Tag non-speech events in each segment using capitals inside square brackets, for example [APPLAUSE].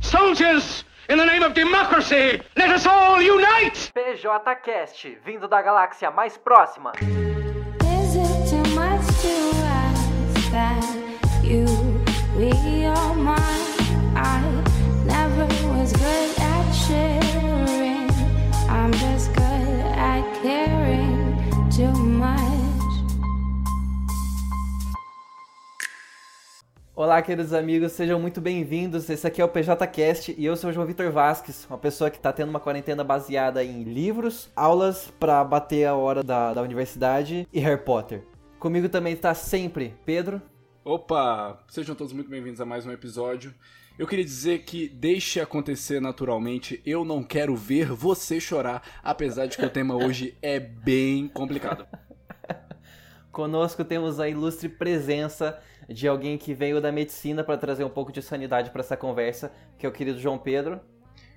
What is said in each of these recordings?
Soldiers, in the name of democracy, let us all unite! PJCast, vindo da galáxia mais próxima. Olá, queridos amigos, sejam muito bem-vindos. Esse aqui é o PJCast e eu sou o João Vitor Vasques, uma pessoa que está tendo uma quarentena baseada em livros, aulas para bater a hora da, da universidade e Harry Potter. Comigo também está sempre Pedro. Opa! Sejam todos muito bem-vindos a mais um episódio. Eu queria dizer que deixe acontecer naturalmente. Eu não quero ver você chorar, apesar de que o tema hoje é bem complicado. [LAUGHS] Conosco temos a ilustre presença de alguém que veio da medicina para trazer um pouco de sanidade para essa conversa, que é o querido João Pedro.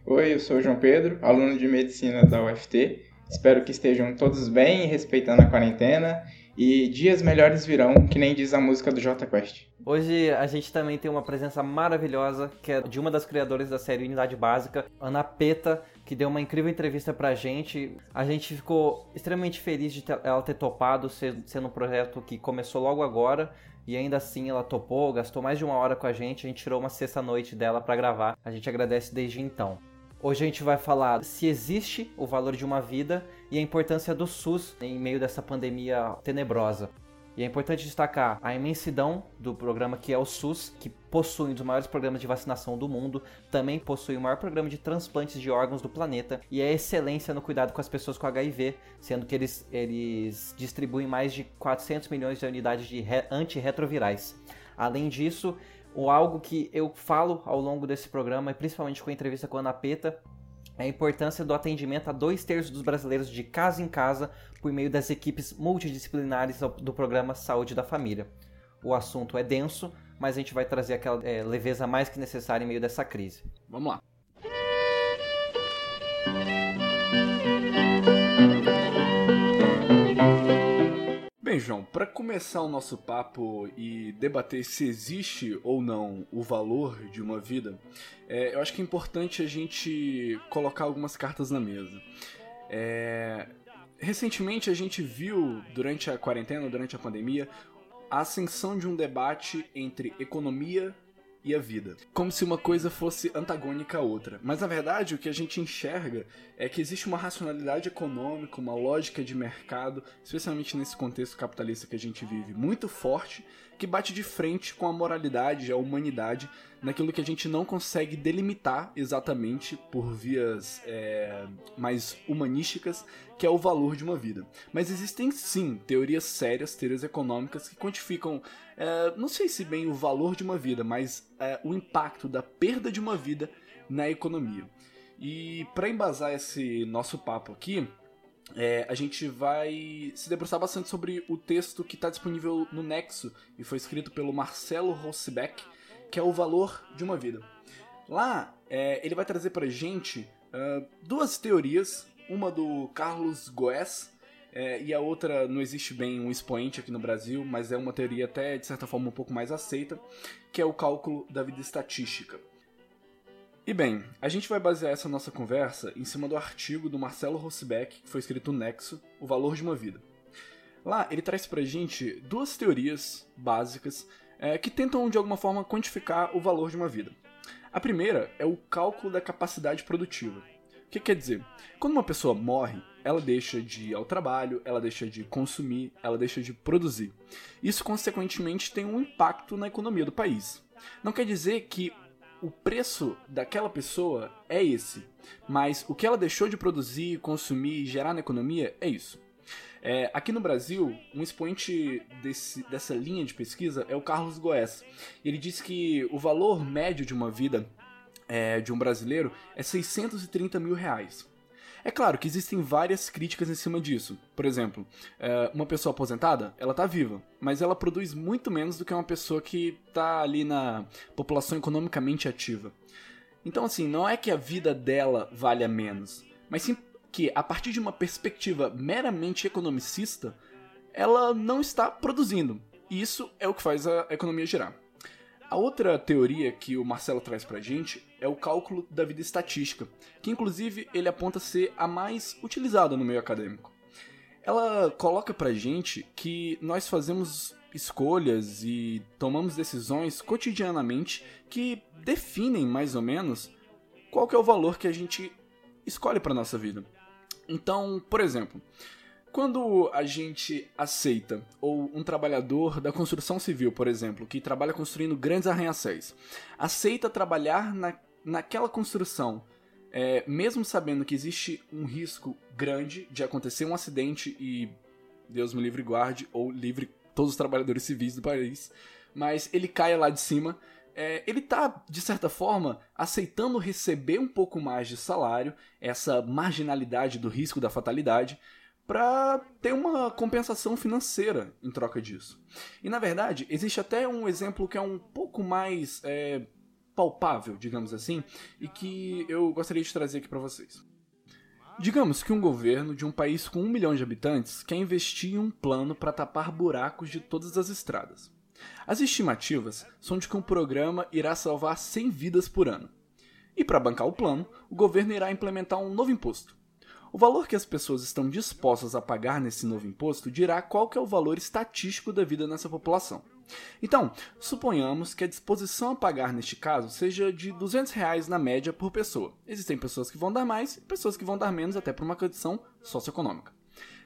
Oi, eu sou o João Pedro, aluno de medicina da UFT. Espero que estejam todos bem, respeitando a quarentena e dias melhores virão, que nem diz a música do J Quest. Hoje a gente também tem uma presença maravilhosa, que é de uma das criadoras da série Unidade Básica, Ana Peta, que deu uma incrível entrevista pra gente. A gente ficou extremamente feliz de ela ter topado, sendo um projeto que começou logo agora. E ainda assim ela topou, gastou mais de uma hora com a gente, a gente tirou uma sexta-noite dela pra gravar. A gente agradece desde então. Hoje a gente vai falar se existe o valor de uma vida e a importância do SUS em meio dessa pandemia tenebrosa. E é importante destacar a imensidão do programa que é o SUS, que possui um dos maiores programas de vacinação do mundo, também possui o maior programa de transplantes de órgãos do planeta e é excelência no cuidado com as pessoas com HIV, sendo que eles, eles distribuem mais de 400 milhões de unidades de re- antirretrovirais. Além disso, o algo que eu falo ao longo desse programa, e principalmente com a entrevista com a Ana Peta, a importância do atendimento a dois terços dos brasileiros de casa em casa por meio das equipes multidisciplinares do programa Saúde da Família. O assunto é denso, mas a gente vai trazer aquela é, leveza mais que necessária em meio dessa crise. Vamos lá. João, para começar o nosso papo e debater se existe ou não o valor de uma vida, é, eu acho que é importante a gente colocar algumas cartas na mesa. É, recentemente a gente viu, durante a quarentena, durante a pandemia, a ascensão de um debate entre economia e a vida. Como se uma coisa fosse antagônica à outra. Mas na verdade o que a gente enxerga é que existe uma racionalidade econômica, uma lógica de mercado, especialmente nesse contexto capitalista que a gente vive, muito forte, que bate de frente com a moralidade, a humanidade, naquilo que a gente não consegue delimitar exatamente por vias é, mais humanísticas, que é o valor de uma vida. Mas existem sim teorias sérias, teorias econômicas que quantificam, é, não sei se bem o valor de uma vida, mas é, o impacto da perda de uma vida na economia. E para embasar esse nosso papo aqui, é, a gente vai se debruçar bastante sobre o texto que está disponível no Nexo e foi escrito pelo Marcelo Rossbeck, que é o valor de uma vida. Lá, é, ele vai trazer pra gente ah, duas teorias, uma do Carlos Goes é, e a outra não existe bem um expoente aqui no Brasil, mas é uma teoria até de certa forma um pouco mais aceita, que é o cálculo da vida estatística. E bem, a gente vai basear essa nossa conversa em cima do artigo do Marcelo Rossbeck, que foi escrito no Nexo, O Valor de uma Vida. Lá, ele traz pra gente duas teorias básicas é, que tentam de alguma forma quantificar o valor de uma vida. A primeira é o cálculo da capacidade produtiva. O que quer dizer? Quando uma pessoa morre, ela deixa de ir ao trabalho, ela deixa de consumir, ela deixa de produzir. Isso, consequentemente, tem um impacto na economia do país. Não quer dizer que o preço daquela pessoa é esse, mas o que ela deixou de produzir, consumir e gerar na economia é isso. É, aqui no Brasil, um expoente desse- dessa linha de pesquisa é o Carlos Goes. Ele diz que o valor médio de uma vida é, de um brasileiro é 630 mil reais. É claro que existem várias críticas em cima disso. Por exemplo, é, uma pessoa aposentada, ela tá viva, mas ela produz muito menos do que uma pessoa que tá ali na população economicamente ativa. Então, assim, não é que a vida dela valha menos, mas sim que, a partir de uma perspectiva meramente economicista, ela não está produzindo. E isso é o que faz a economia girar. A outra teoria que o Marcelo traz pra gente é o cálculo da vida estatística, que inclusive ele aponta ser a mais utilizada no meio acadêmico. Ela coloca pra gente que nós fazemos escolhas e tomamos decisões cotidianamente que definem mais ou menos qual que é o valor que a gente escolhe para nossa vida. Então, por exemplo, quando a gente aceita, ou um trabalhador da construção civil, por exemplo, que trabalha construindo grandes arranha-céus, aceita trabalhar na, naquela construção, é, mesmo sabendo que existe um risco grande de acontecer um acidente e Deus me livre guarde, ou livre todos os trabalhadores civis do país, mas ele caia lá de cima. É, ele tá, de certa forma, aceitando receber um pouco mais de salário, essa marginalidade do risco da fatalidade, para ter uma compensação financeira em troca disso. E na verdade, existe até um exemplo que é um pouco mais é, palpável, digamos assim, e que eu gostaria de trazer aqui para vocês. Digamos que um governo de um país com um milhão de habitantes quer investir em um plano para tapar buracos de todas as estradas. As estimativas são de que um programa irá salvar 100 vidas por ano. E para bancar o plano, o governo irá implementar um novo imposto. O valor que as pessoas estão dispostas a pagar nesse novo imposto dirá qual é o valor estatístico da vida nessa população. Então, suponhamos que a disposição a pagar neste caso seja de 200 reais na média por pessoa. Existem pessoas que vão dar mais e pessoas que vão dar menos até por uma condição socioeconômica.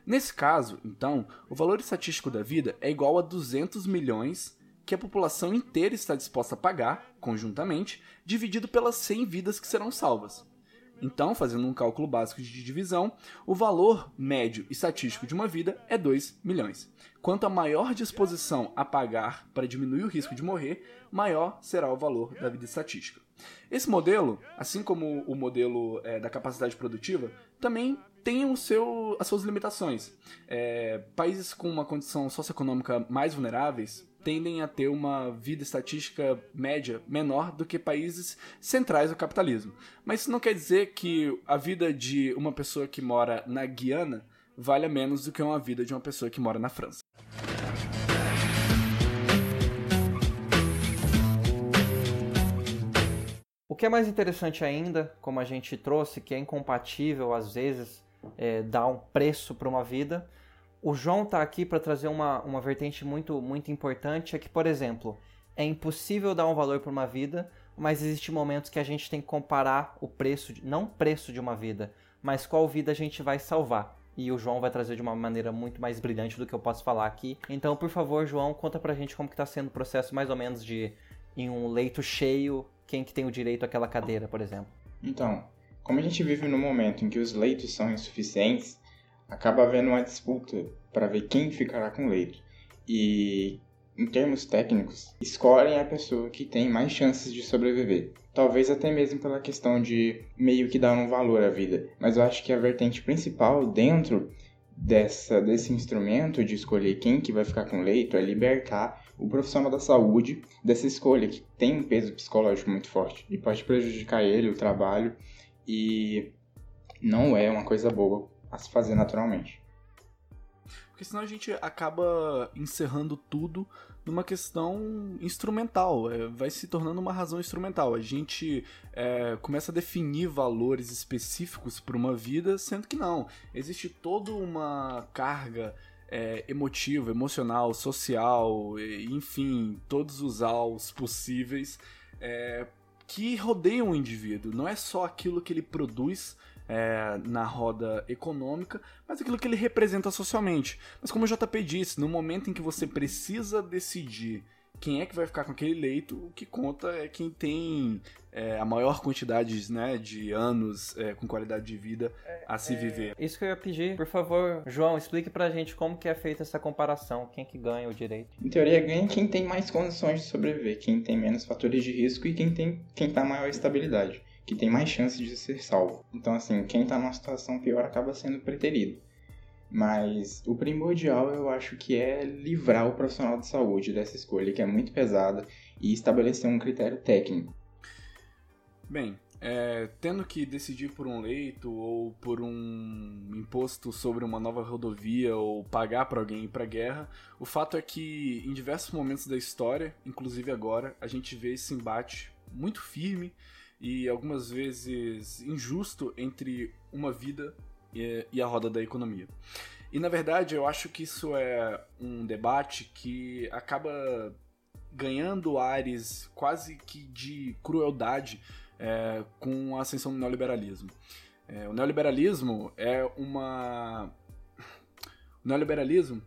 Nesse caso, então, o valor estatístico da vida é igual a 200 milhões que a população inteira está disposta a pagar, conjuntamente, dividido pelas 100 vidas que serão salvas. Então, fazendo um cálculo básico de divisão, o valor médio estatístico de uma vida é 2 milhões. Quanto a maior disposição a pagar para diminuir o risco de morrer, maior será o valor da vida estatística. Esse modelo, assim como o modelo é, da capacidade produtiva, também tem o seu, as suas limitações. É, países com uma condição socioeconômica mais vulneráveis tendem a ter uma vida estatística média menor do que países centrais do capitalismo. Mas isso não quer dizer que a vida de uma pessoa que mora na Guiana valha menos do que uma vida de uma pessoa que mora na França. O que é mais interessante ainda, como a gente trouxe, que é incompatível às vezes é, dar um preço para uma vida, o João está aqui para trazer uma, uma vertente muito, muito importante, é que, por exemplo, é impossível dar um valor para uma vida, mas existem momentos que a gente tem que comparar o preço, não o preço de uma vida, mas qual vida a gente vai salvar. E o João vai trazer de uma maneira muito mais brilhante do que eu posso falar aqui. Então, por favor, João, conta pra gente como que tá sendo o processo mais ou menos de em um leito cheio, quem que tem o direito àquela cadeira, por exemplo. Então, como a gente vive num momento em que os leitos são insuficientes, acaba havendo uma disputa para ver quem ficará com o leito. E, em termos técnicos, escolhem a pessoa que tem mais chances de sobreviver. Talvez até mesmo pela questão de meio que dar um valor à vida. Mas eu acho que a vertente principal dentro dessa, desse instrumento de escolher quem que vai ficar com leito é libertar o profissional da saúde dessa escolha que tem um peso psicológico muito forte e pode prejudicar ele, o trabalho e não é uma coisa boa a se fazer naturalmente. Porque senão a gente acaba encerrando tudo numa questão instrumental, é, vai se tornando uma razão instrumental. A gente é, começa a definir valores específicos para uma vida, sendo que não. Existe toda uma carga é, emotiva, emocional, social, enfim, todos os aos possíveis é, que rodeiam o indivíduo. Não é só aquilo que ele produz é, na roda econômica, mas aquilo que ele representa socialmente. Mas como o JP disse, no momento em que você precisa decidir quem é que vai ficar com aquele leito, o que conta é quem tem é, a maior quantidade né, de anos é, com qualidade de vida a se viver. Isso que eu ia pedir, por favor, João, explique pra gente como que é feita essa comparação, quem que ganha o direito. Em teoria, ganha quem tem mais condições de sobreviver, quem tem menos fatores de risco e quem tem quem tá maior estabilidade que tem mais chances de ser salvo. Então, assim, quem está numa situação pior acaba sendo preterido. Mas o primordial eu acho que é livrar o profissional de saúde dessa escolha, que é muito pesada, e estabelecer um critério técnico. Bem, é, tendo que decidir por um leito ou por um imposto sobre uma nova rodovia ou pagar para alguém ir para guerra, o fato é que em diversos momentos da história, inclusive agora, a gente vê esse embate muito firme e algumas vezes injusto entre uma vida e, e a roda da economia. E na verdade eu acho que isso é um debate que acaba ganhando ares quase que de crueldade é, com a ascensão do neoliberalismo. É, o neoliberalismo é uma. O neoliberalismo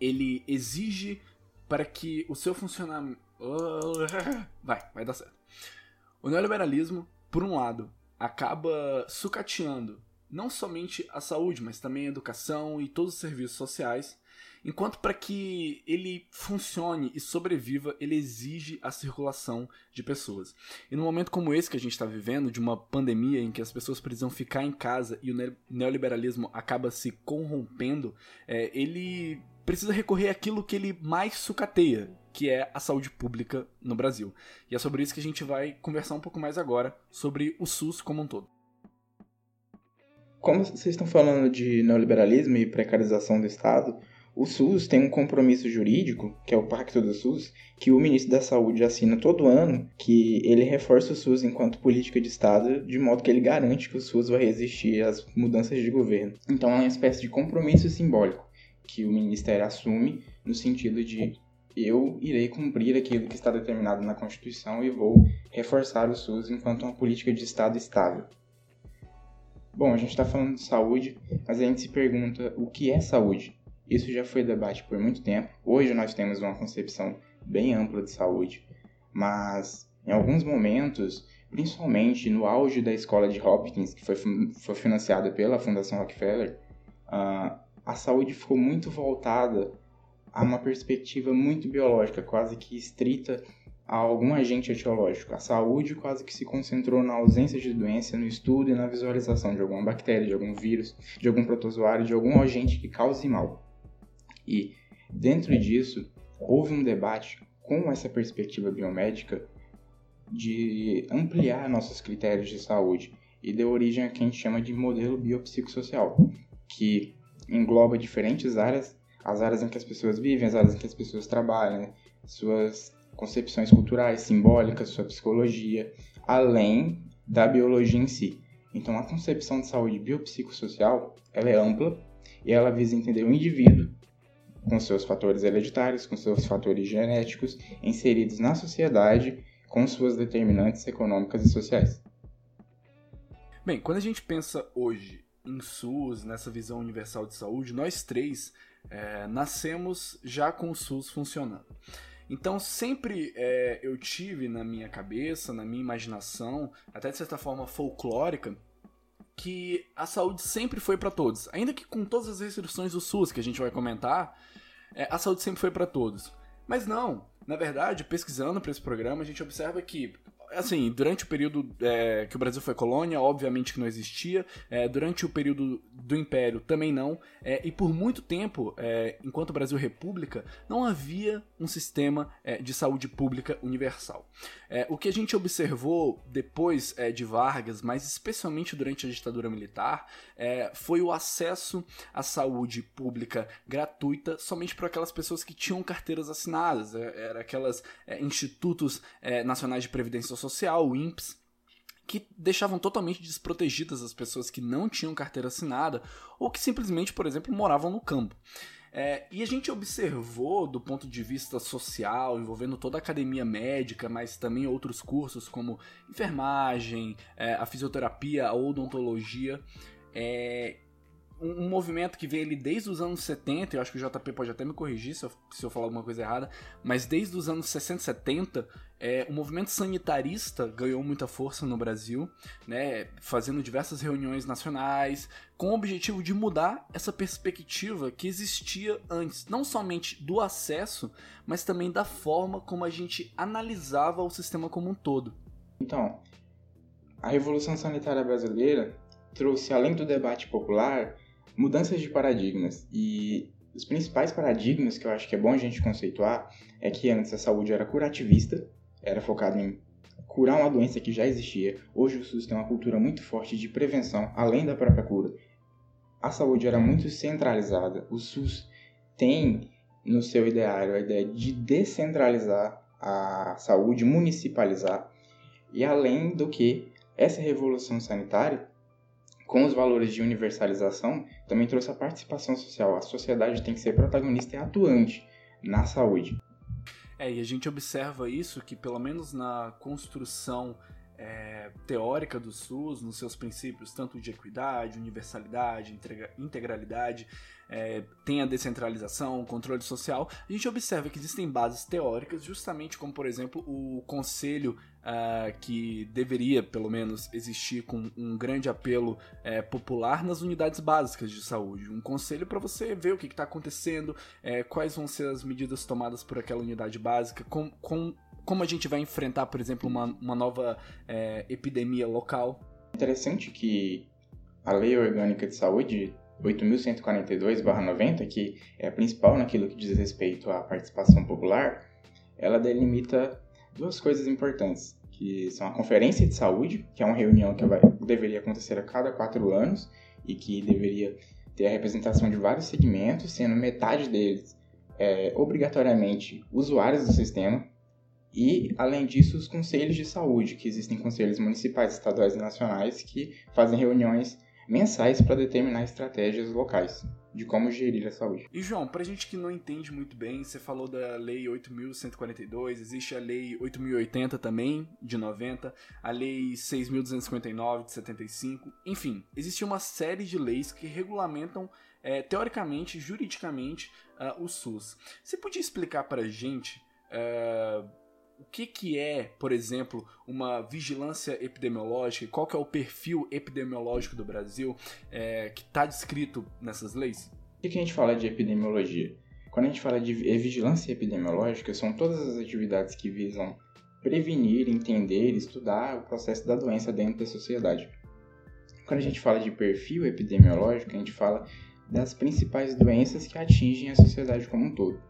ele exige para que o seu funcionamento. [LAUGHS] Vai, vai dar certo. O neoliberalismo, por um lado, acaba sucateando não somente a saúde, mas também a educação e todos os serviços sociais, enquanto para que ele funcione e sobreviva, ele exige a circulação de pessoas. E num momento como esse que a gente está vivendo, de uma pandemia em que as pessoas precisam ficar em casa e o neoliberalismo acaba se corrompendo, é, ele precisa recorrer àquilo que ele mais sucateia, que é a saúde pública no Brasil. E é sobre isso que a gente vai conversar um pouco mais agora, sobre o SUS como um todo. Como vocês estão falando de neoliberalismo e precarização do Estado, o SUS tem um compromisso jurídico, que é o Pacto do SUS, que o ministro da Saúde assina todo ano, que ele reforça o SUS enquanto política de Estado, de modo que ele garante que o SUS vai resistir às mudanças de governo. Então é uma espécie de compromisso simbólico que o ministério assume no sentido de eu irei cumprir aquilo que está determinado na Constituição e vou reforçar o SUS enquanto uma política de Estado estável. Bom, a gente está falando de saúde, mas a gente se pergunta o que é saúde? Isso já foi debate por muito tempo. Hoje nós temos uma concepção bem ampla de saúde, mas em alguns momentos, principalmente no auge da escola de Hopkins, que foi, foi financiada pela Fundação Rockefeller, uh, a saúde ficou muito voltada a uma perspectiva muito biológica, quase que estrita a algum agente etiológico. A saúde quase que se concentrou na ausência de doença, no estudo e na visualização de alguma bactéria, de algum vírus, de algum protozoário, de algum agente que cause mal. E dentro disso, houve um debate com essa perspectiva biomédica de ampliar nossos critérios de saúde e deu origem a que a gente chama de modelo biopsicossocial, que engloba diferentes áreas, as áreas em que as pessoas vivem, as áreas em que as pessoas trabalham, suas concepções culturais, simbólicas, sua psicologia, além da biologia em si. Então, a concepção de saúde biopsicossocial ela é ampla e ela visa entender o indivíduo com seus fatores hereditários, com seus fatores genéticos, inseridos na sociedade com suas determinantes econômicas e sociais. Bem, quando a gente pensa hoje em SUS, nessa visão universal de saúde, nós três é, nascemos já com o SUS funcionando. Então sempre é, eu tive na minha cabeça, na minha imaginação, até de certa forma folclórica, que a saúde sempre foi para todos. Ainda que com todas as restrições do SUS que a gente vai comentar, é, a saúde sempre foi para todos. Mas não, na verdade, pesquisando para esse programa, a gente observa que assim, durante o período é, que o Brasil foi colônia, obviamente que não existia. É, durante o período do Império, também não. É, e por muito tempo, é, enquanto o Brasil república, não havia um sistema é, de saúde pública universal. É, o que a gente observou depois de Vargas, mas especialmente durante a ditadura militar, foi o acesso à saúde pública gratuita somente para aquelas pessoas que tinham carteiras assinadas. Era aquelas institutos nacionais de previdência social, o INPS, que deixavam totalmente desprotegidas as pessoas que não tinham carteira assinada ou que simplesmente, por exemplo, moravam no campo. É, e a gente observou do ponto de vista social, envolvendo toda a academia médica, mas também outros cursos como enfermagem, é, a fisioterapia, a odontologia, é, um, movimento que vem ali desde os anos 70, eu acho que o JP pode até me corrigir se eu, se eu falar alguma coisa errada, mas desde os anos 60 e 70, é, o movimento sanitarista ganhou muita força no Brasil, né, fazendo diversas reuniões nacionais, com o objetivo de mudar essa perspectiva que existia antes, não somente do acesso, mas também da forma como a gente analisava o sistema como um todo. Então, a Revolução Sanitária Brasileira trouxe, além do debate popular, mudanças de paradigmas. E os principais paradigmas que eu acho que é bom a gente conceituar é que antes a saúde era curativista, era focada em curar uma doença que já existia. Hoje o SUS tem uma cultura muito forte de prevenção, além da própria cura. A saúde era muito centralizada. O SUS tem no seu ideário a ideia de descentralizar a saúde, municipalizar. E além do que, essa revolução sanitária, com os valores de universalização, também trouxe a participação social. A sociedade tem que ser protagonista e atuante na saúde. É, e a gente observa isso que, pelo menos na construção é, teórica do SUS, nos seus princípios, tanto de equidade, universalidade, integra integralidade, é, tem a descentralização, o controle social, a gente observa que existem bases teóricas, justamente como, por exemplo, o conselho uh, que deveria, pelo menos, existir com um grande apelo é, popular nas unidades básicas de saúde. Um conselho para você ver o que está acontecendo, é, quais vão ser as medidas tomadas por aquela unidade básica, com, com como a gente vai enfrentar, por exemplo, uma, uma nova é, epidemia local. Interessante que a Lei Orgânica de Saúde 8.142/90, que é a principal naquilo que diz respeito à participação popular, ela delimita duas coisas importantes, que são a Conferência de Saúde, que é uma reunião que vai, deveria acontecer a cada quatro anos e que deveria ter a representação de vários segmentos, sendo metade deles é, obrigatoriamente usuários do sistema, e, além disso, os conselhos de saúde, que existem conselhos municipais, estaduais e nacionais que fazem reuniões mensais para determinar estratégias locais de como gerir a saúde. E João, pra gente que não entende muito bem, você falou da lei 8142, existe a lei 8080 também, de 90, a lei 6259 de 75, enfim, existe uma série de leis que regulamentam é, teoricamente, juridicamente, uh, o SUS. Você podia explicar pra gente uh, o que, que é, por exemplo, uma vigilância epidemiológica, qual que é o perfil epidemiológico do Brasil é, que está descrito nessas leis? O que, que a gente fala de epidemiologia? Quando a gente fala de vigilância epidemiológica, são todas as atividades que visam prevenir, entender, estudar o processo da doença dentro da sociedade. Quando a gente fala de perfil epidemiológico, a gente fala das principais doenças que atingem a sociedade como um todo.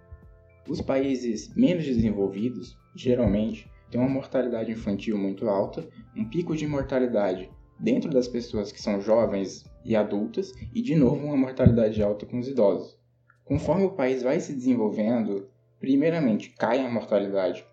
Os países menos desenvolvidos, geralmente, têm uma mortalidade infantil muito alta, um pico de mortalidade dentro das pessoas que são jovens e adultas, e de novo uma mortalidade alta com os idosos. Conforme o país vai se desenvolvendo, primeiramente cai a mortalidade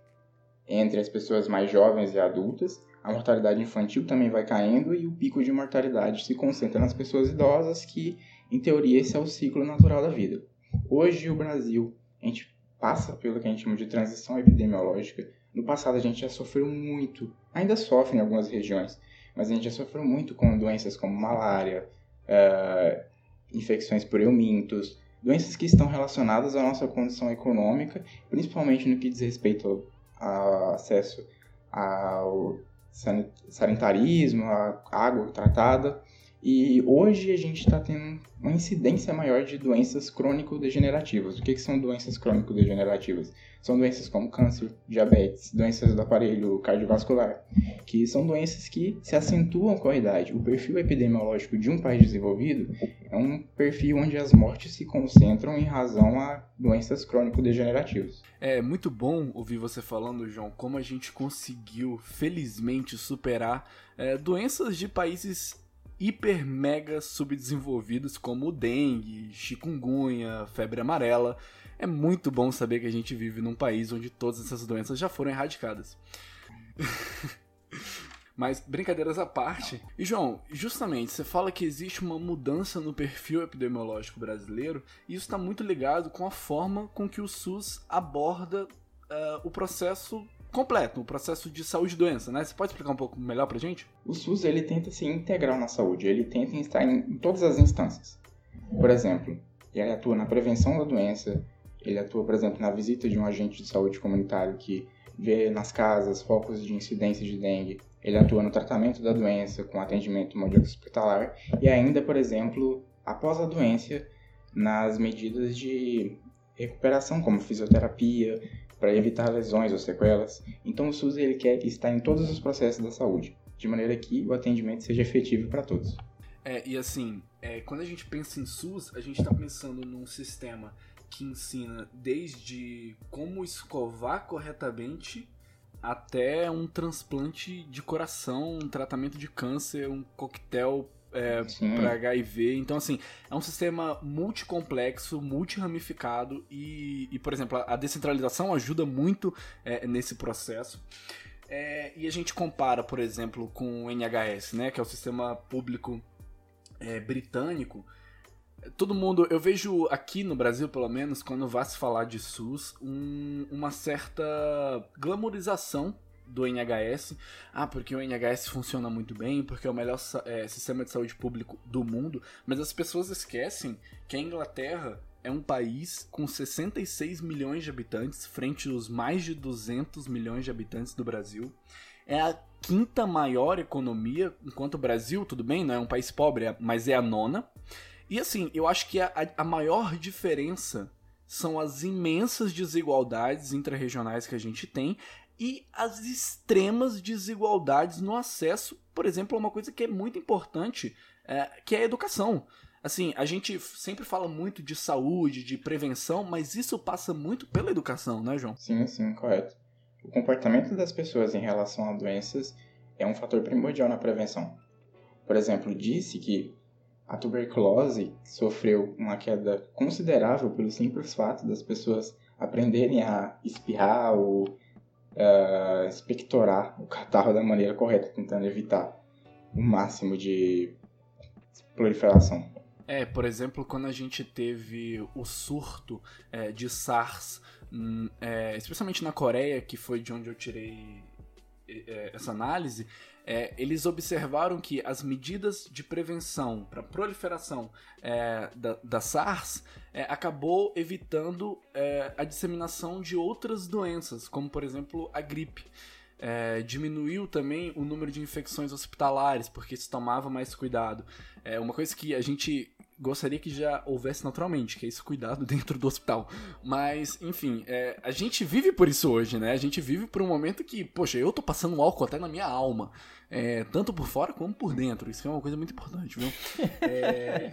entre as pessoas mais jovens e adultas, a mortalidade infantil também vai caindo e o pico de mortalidade se concentra nas pessoas idosas, que, em teoria, esse é o ciclo natural da vida. Hoje, o Brasil, a gente passa pelo que a gente chama de transição epidemiológica. No passado a gente já sofreu muito, ainda sofre em algumas regiões, mas a gente já sofreu muito com doenças como malária, uh, infecções por eumintos, doenças que estão relacionadas à nossa condição econômica, principalmente no que diz respeito ao acesso ao sanitarismo, à água tratada. E hoje a gente está tendo uma incidência maior de doenças crônico-degenerativas. O que, que são doenças crônico-degenerativas? São doenças como câncer, diabetes, doenças do aparelho cardiovascular, que são doenças que se acentuam com a idade. O perfil epidemiológico de um país desenvolvido é um perfil onde as mortes se concentram em razão a doenças crônico-degenerativas. É muito bom ouvir você falando, João, como a gente conseguiu, felizmente, superar é, doenças de países hiper mega subdesenvolvidos como dengue, chikungunya, febre amarela. É muito bom saber que a gente vive num país onde todas essas doenças já foram erradicadas. [LAUGHS] Mas brincadeiras à parte. E João, justamente, você fala que existe uma mudança no perfil epidemiológico brasileiro, e isso está muito ligado com a forma com que o SUS aborda uh, o processo completo, o processo de saúde e doença, né? Você pode explicar um pouco melhor pra gente? O SUS ele tenta se integrar na saúde, ele tenta estar em, todas as instâncias. Por exemplo, ele atua na prevenção da doença, ele atua, por exemplo, na visita de um agente de saúde comunitário que vê nas casas focos de incidência de dengue, ele atua no tratamento da doença com atendimento mundial hospitalar e ainda, por exemplo, após a doença, nas medidas de recuperação, como fisioterapia, para evitar lesões ou sequelas. Então o SUS ele quer estar em todos os processos da saúde, de maneira que o atendimento seja efetivo para todos. É, e assim, é, quando a gente pensa em SUS, a gente está pensando num sistema que ensina desde como escovar corretamente até um transplante de coração, um tratamento de câncer, um coquetel é, para HIV. Então, assim, é um sistema multicomplexo, multiramificado e, e, por exemplo, a descentralização ajuda muito é, nesse processo. É, e a gente compara, por exemplo, com o NHS, né, que é o sistema público é, britânico. Todo mundo, eu vejo aqui no Brasil, pelo menos, quando vai se falar de SUS, um- uma certa glamorização do NHS. Ah, porque o NHS funciona muito bem, porque é o melhor é, sistema de saúde público do mundo. Mas as pessoas esquecem que a Inglaterra é um país com 66 milhões de habitantes, frente aos mais de 200 milhões de habitantes do Brasil. É a quinta maior economia, enquanto o Brasil, tudo bem, não é um país pobre, é- mas é a nona. E assim, eu acho que a, a- maior diferença são as imensas desigualdades intrarregionais que a gente tem e as extremas desigualdades no acesso, por exemplo, a uma coisa que é muito importante, é, que é a educação. Assim, a gente sempre fala muito de saúde, de prevenção, mas isso passa muito pela educação, né, João? Sim, sim, correto. O comportamento das pessoas em relação a doenças é um fator primordial na prevenção. Por exemplo, disse que a tuberculose sofreu uma queda considerável pelo simples fato das pessoas aprenderem a espirrar ou ah, expectorar o catarro da maneira correta, tentando evitar o máximo de proliferação. É, por exemplo, quando a gente teve o surto é, de SARS, é, especialmente na Coreia, que foi de onde eu tirei essa análise, é, eles observaram que as medidas de prevenção para proliferação é, da, da SARS é, acabou evitando é, a disseminação de outras doenças, como por exemplo a gripe. É, diminuiu também o número de infecções hospitalares, porque se tomava mais cuidado. É uma coisa que a gente gostaria que já houvesse naturalmente, que é esse cuidado [LAUGHS] dentro do hospital. Mas, enfim, é, a gente vive por isso hoje, né? A gente vive por um momento que, poxa, eu tô passando álcool até na minha alma. É, tanto por fora como por dentro. Isso é uma coisa muito importante, viu? [LAUGHS] É...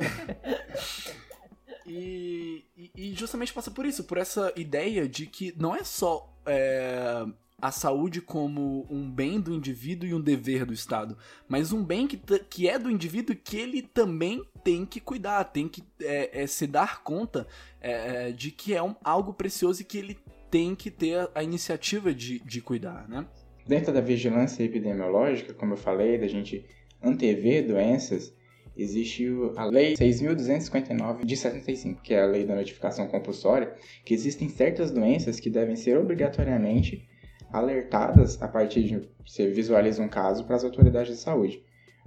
E, e- justamente passa por isso, por essa ideia de que não é só é, a saúde como um bem do indivíduo e um dever do Estado, mas um bem que, que é do indivíduo que ele também tem que cuidar, tem que é, é, se dar conta é, é, de que é um, algo precioso e que ele tem que ter a, a iniciativa de, de cuidar, né? Dentro da vigilância epidemiológica, como eu falei, da gente antever doenças, existe a Lei 6.259 de 75, que é a Lei da Notificação Compulsória, que existem certas doenças que devem ser obrigatoriamente alertadas a partir de você visualiza um caso para as autoridades de saúde.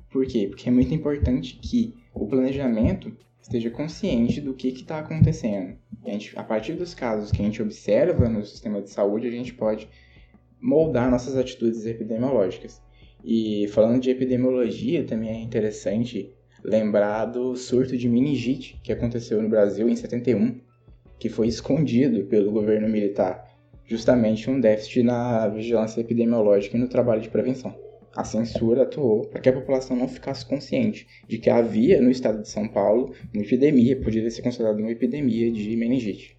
Por quê? Porque é muito importante que o planejamento esteja consciente do que está acontecendo. A, gente, a partir dos casos que a gente observa no sistema de saúde, a gente pode moldar nossas atitudes epidemiológicas. E falando de epidemiologia, também é interessante lembrar do surto de meningite que aconteceu no Brasil em 71, que foi escondido pelo governo militar, justamente um déficit na vigilância epidemiológica e no trabalho de prevenção. A censura atuou para que a população não ficasse consciente de que havia no estado de São Paulo uma epidemia, poderia ser considerada uma epidemia de meningite.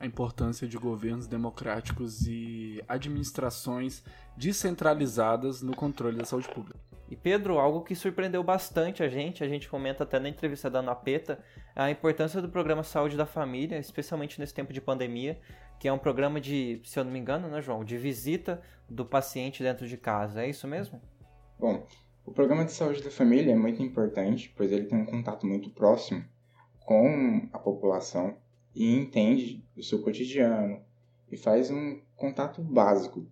A importância de governos democráticos e administrações descentralizadas no controle da saúde pública. E Pedro, algo que surpreendeu bastante a gente, a gente comenta até na entrevista da Ana Peta, é a importância do programa Saúde da Família, especialmente nesse tempo de pandemia, que é um programa de, se eu não me engano, né, João, de visita do paciente dentro de casa. É isso mesmo? Bom, o programa de saúde da família é muito importante, pois ele tem um contato muito próximo com a população e entende o seu cotidiano e faz um contato básico.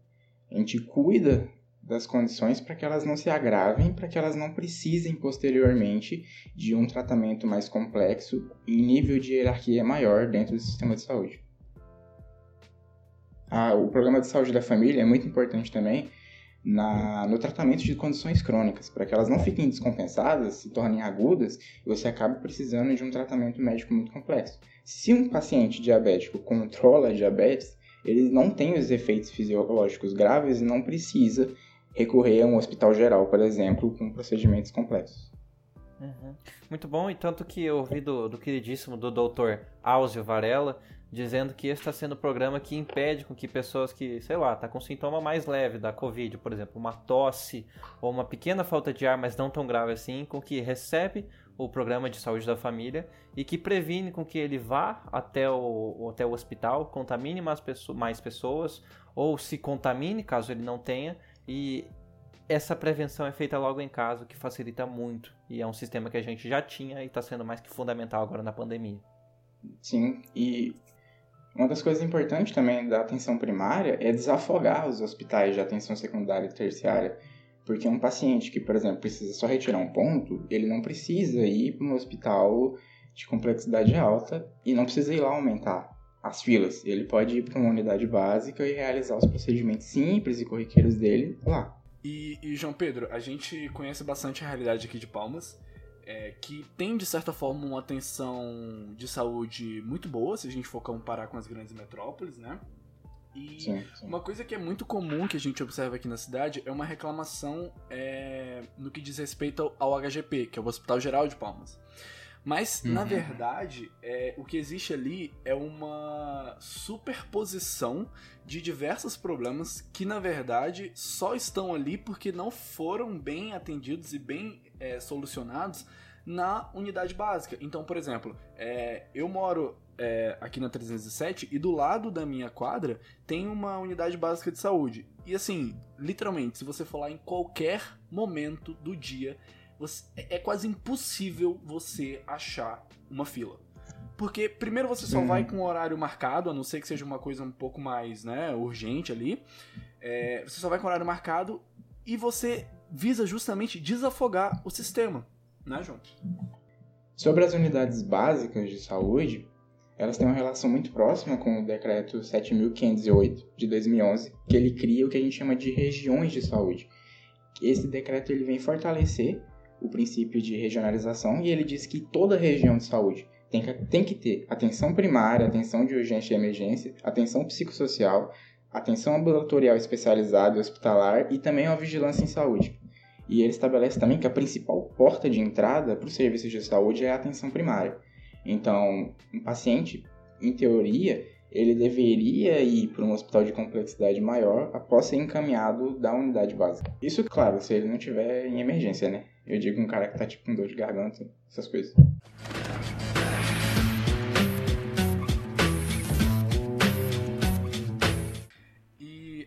A gente cuida das condições para que elas não se agravem, para que elas não precisem posteriormente de um tratamento mais complexo em nível de hierarquia maior dentro do sistema de saúde. Ah, o programa de saúde da família é muito importante também na, no tratamento de condições crônicas, para que elas não fiquem descompensadas, se tornem agudas e você acabe precisando de um tratamento médico muito complexo. Se um paciente diabético controla a diabetes, ele não tem os efeitos fisiológicos graves e não precisa recorrer a um hospital geral, por exemplo, com procedimentos complexos. Uhum. Muito bom, e tanto que eu ouvi do, do queridíssimo do doutor Áuzio Varela dizendo que esse está sendo o programa que impede com que pessoas que, sei lá, tá com sintoma mais leve da Covid, por exemplo, uma tosse ou uma pequena falta de ar, mas não tão grave assim, com que recebe o programa de saúde da família e que previne com que ele vá até o, até o hospital, contamine mais, mais pessoas ou se contamine caso ele não tenha e essa prevenção é feita logo em casa, o que facilita muito e é um sistema que a gente já tinha e está sendo mais que fundamental agora na pandemia. Sim, e uma das coisas importantes também da atenção primária é desafogar os hospitais de atenção secundária e terciária. Porque um paciente que, por exemplo, precisa só retirar um ponto, ele não precisa ir para um hospital de complexidade alta e não precisa ir lá aumentar as filas. Ele pode ir para uma unidade básica e realizar os procedimentos simples e corriqueiros dele lá. E, e João Pedro, a gente conhece bastante a realidade aqui de Palmas é, que tem de certa forma uma atenção de saúde muito boa, se a gente for comparar com as grandes metrópoles, né? E Sim, sim. uma coisa que é muito comum que a gente observa aqui na cidade é uma reclamação é, no que diz respeito ao, ao HGP, que é o Hospital Geral de Palmas. Mas, na Uhum. verdade, é, o que existe ali é uma superposição de diversos problemas que, na verdade, só estão ali porque não foram bem atendidos e bem é, solucionados na unidade básica. Então, por exemplo, é, eu moro é, aqui na 307 e do lado da minha quadra tem uma unidade básica de saúde. E assim, literalmente, se você for lá em qualquer momento do dia, você- é é quase impossível você achar uma fila. Porque primeiro você só Sim. vai com o horário marcado, a não ser que seja uma coisa um pouco mais né, urgente ali. É, você só vai com o horário marcado e você visa justamente desafogar o sistema, né, João? Sobre as unidades básicas de saúde, elas têm uma relação muito próxima com o decreto 7508 de 2011, que ele cria o que a gente chama de regiões de saúde. Esse decreto ele vem fortalecer o princípio de regionalização e ele diz que toda região de saúde tem que, tem que ter atenção primária, atenção de urgência e emergência, atenção psicossocial, atenção ambulatorial especializada e hospitalar e também uma vigilância em saúde. E ele estabelece também que a principal porta de entrada para os serviços de saúde é a atenção primária. Então, um paciente, em teoria, ele deveria ir para um hospital de complexidade maior após ser encaminhado da unidade básica. Isso, claro, se ele não tiver em emergência, né? Eu digo um cara que tá tipo com dor de garganta, essas coisas.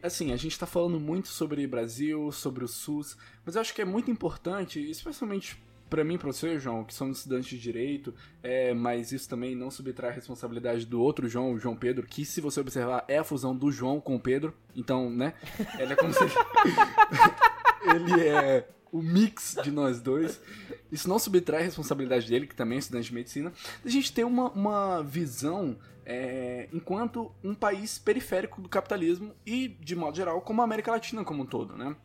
Assim, a gente tá falando muito sobre Brasil, sobre o SUS, mas eu acho que é muito importante, especialmente pra mim pra você, João, que somos estudantes de direito, é, mas isso também não subtrai a responsabilidade do outro João, o João Pedro, que se você observar é a fusão do João com o Pedro, então, né? Ele é como se [LAUGHS] ele é o mix de nós dois. Isso não subtrai a responsabilidade dele, que também é estudante de medicina, a gente ter uma, uma visão é, enquanto um país periférico do capitalismo e, de modo geral, como a América Latina como um todo, né?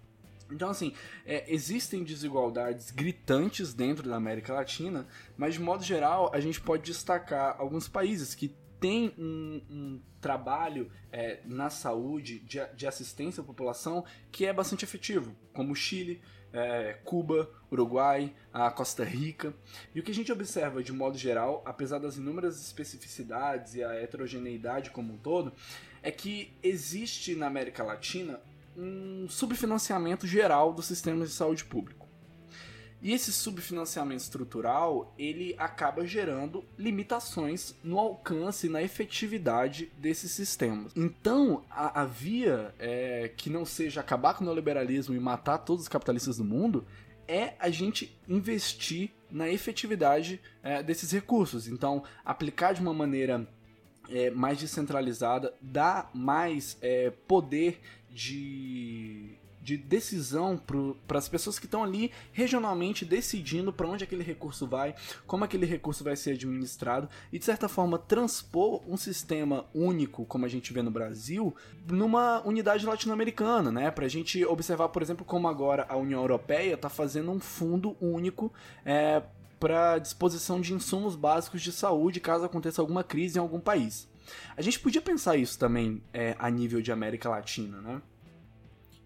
Então, assim, é, existem desigualdades gritantes dentro da América Latina, mas, de modo geral, a gente pode destacar alguns países que têm um, um trabalho é, na saúde, de, de assistência à população, que é bastante efetivo, como Chile, é, Cuba, Uruguai, a Costa Rica. E o que a gente observa de modo geral, apesar das inúmeras especificidades e a heterogeneidade como um todo, é que existe na América Latina um subfinanciamento geral dos sistemas de saúde público. E esse subfinanciamento estrutural, ele acaba gerando limitações no alcance e na efetividade desses sistemas. Então, a, a via é, que não seja acabar com o neoliberalismo e matar todos os capitalistas do mundo é a gente investir na efetividade é, desses recursos. Então, aplicar de uma maneira é, mais descentralizada, dá mais é, poder de, de decisão para as pessoas que estão ali regionalmente decidindo para onde aquele recurso vai, como aquele recurso vai ser administrado e de certa forma transpor um sistema único, como a gente vê no Brasil, numa unidade latino-americana, né? Para a gente observar, por exemplo, como agora a União Europeia está fazendo um fundo único é, para disposição de insumos básicos de saúde caso aconteça alguma crise em algum país. A gente podia pensar isso também é, a nível de América Latina, né?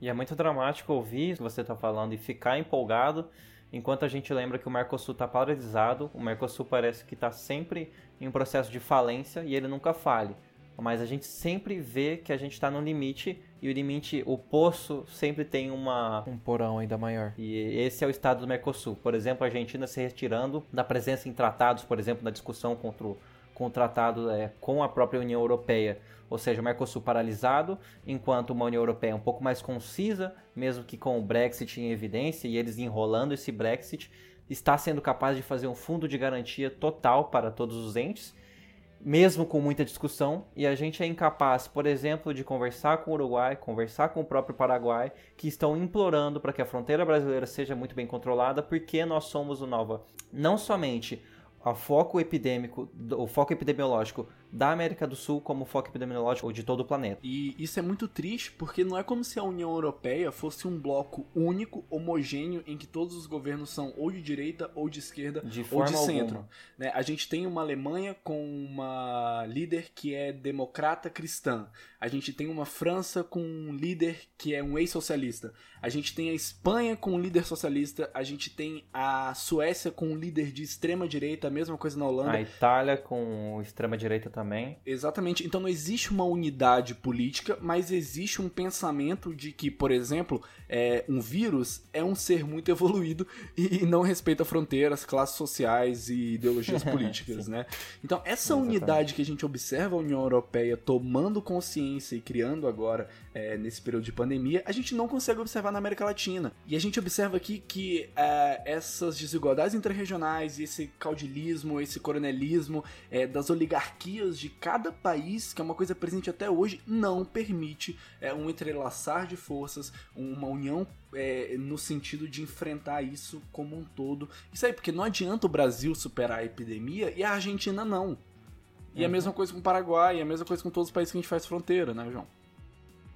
E é muito dramático ouvir o que você está falando e ficar empolgado enquanto a gente lembra que o Mercosul está paralisado, o Mercosul parece que está sempre em um processo de falência e ele nunca fale. Mas a gente sempre vê que a gente está no limite e o limite, o poço sempre tem uma um porão ainda maior. E esse é o estado do Mercosul. Por exemplo, a Argentina se retirando da presença em tratados, por exemplo, na discussão contra o, com o tratado é, com a própria União Europeia. Ou seja, o Mercosul paralisado, enquanto uma União Europeia um pouco mais concisa, mesmo que com o Brexit em evidência e eles enrolando esse Brexit, está sendo capaz de fazer um fundo de garantia total para todos os entes mesmo com muita discussão, e a gente é incapaz, por exemplo, de conversar com o Uruguai, conversar com o próprio Paraguai, que estão implorando para que a fronteira brasileira seja muito bem controlada, porque nós somos o Nova. Não somente o foco epidêmico, o foco epidemiológico da América do Sul como foco epidemiológico de todo o planeta. E isso é muito triste porque não é como se a União Europeia fosse um bloco único, homogêneo, em que todos os governos são ou de direita, ou de esquerda, De ou de centro. né? A gente tem uma Alemanha com uma líder que é democrata cristã. A gente tem uma França com um líder que é um ex-socialista. A gente tem a Espanha com um líder socialista. A gente tem a Suécia com um líder de extrema direita, a mesma coisa na Holanda. A Itália com extrema direita também. Exatamente. Então não existe uma unidade política, mas existe um pensamento de que, por exemplo, é, um vírus é um ser muito evoluído e não respeita fronteiras, classes sociais e ideologias [LAUGHS] políticas, né? Então essa Exatamente. unidade que a gente observa a União Europeia tomando consciência e criando agora é, nesse período de pandemia, a gente não consegue observar na América Latina. E a gente observa aqui que é, essas desigualdades interregionais, esse caudilismo, esse coronelismo é, das oligarquias de cada país, que é uma coisa presente até hoje, não permite é, um entrelaçar de forças, uma união é, no sentido de enfrentar isso como um todo. Isso aí, porque não adianta o Brasil superar a epidemia e a Argentina não. E a Uhum. mesma coisa com o Paraguai, e a mesma coisa com todos os países que a gente faz fronteira, né, João?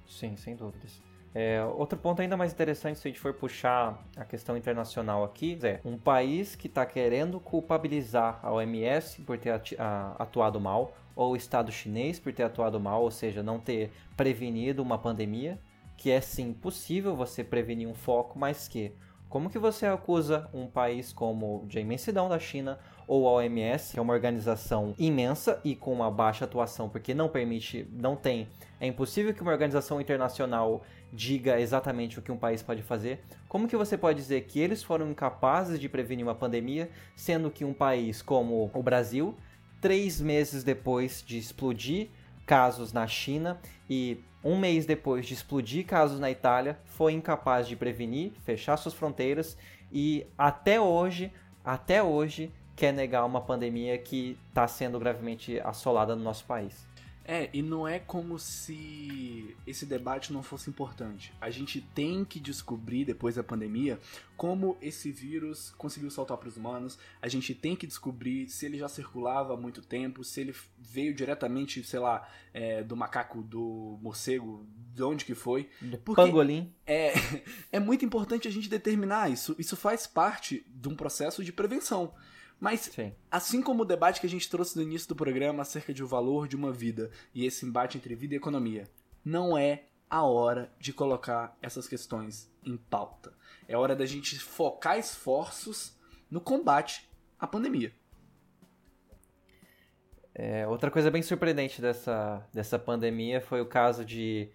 Sim, sem dúvidas. É, outro ponto ainda mais interessante, se a gente for puxar a questão internacional aqui, é um país que está querendo culpabilizar a OMS por ter a- atuado mal, ou o Estado chinês por ter atuado mal, ou seja, não ter prevenido uma pandemia, que é sim possível você prevenir um foco, mas que como que você acusa um país como de imensidão da China ou a OMS, que é uma organização imensa e com uma baixa atuação, porque não permite, não tem, é impossível que uma organização internacional diga exatamente o que um país pode fazer. Como que você pode dizer que eles foram incapazes de prevenir uma pandemia, sendo que um país como o Brasil, três meses depois de explodir casos na China e um mês depois de explodir casos na Itália, foi incapaz de prevenir, fechar suas fronteiras e até hoje, até hoje, quer negar uma pandemia que está sendo gravemente assolada no nosso país. É, e não é como se esse debate não fosse importante. A gente tem que descobrir, depois da pandemia, como esse vírus conseguiu saltar para os humanos. A gente tem que descobrir se ele já circulava há muito tempo, se ele veio diretamente, sei lá, é, do macaco, do morcego, de onde que foi. Do Porque- pangolim, É, [LAUGHS] é muito importante a gente determinar isso. Isso faz parte de um processo de prevenção. Mas sim. Assim como o debate que a gente trouxe no início do programa acerca de o valor de uma vida e esse embate entre vida e economia, não é a hora de colocar essas questões em pauta. É hora da gente focar esforços no combate à pandemia. É, outra coisa bem surpreendente dessa, dessa pandemia foi o caso de.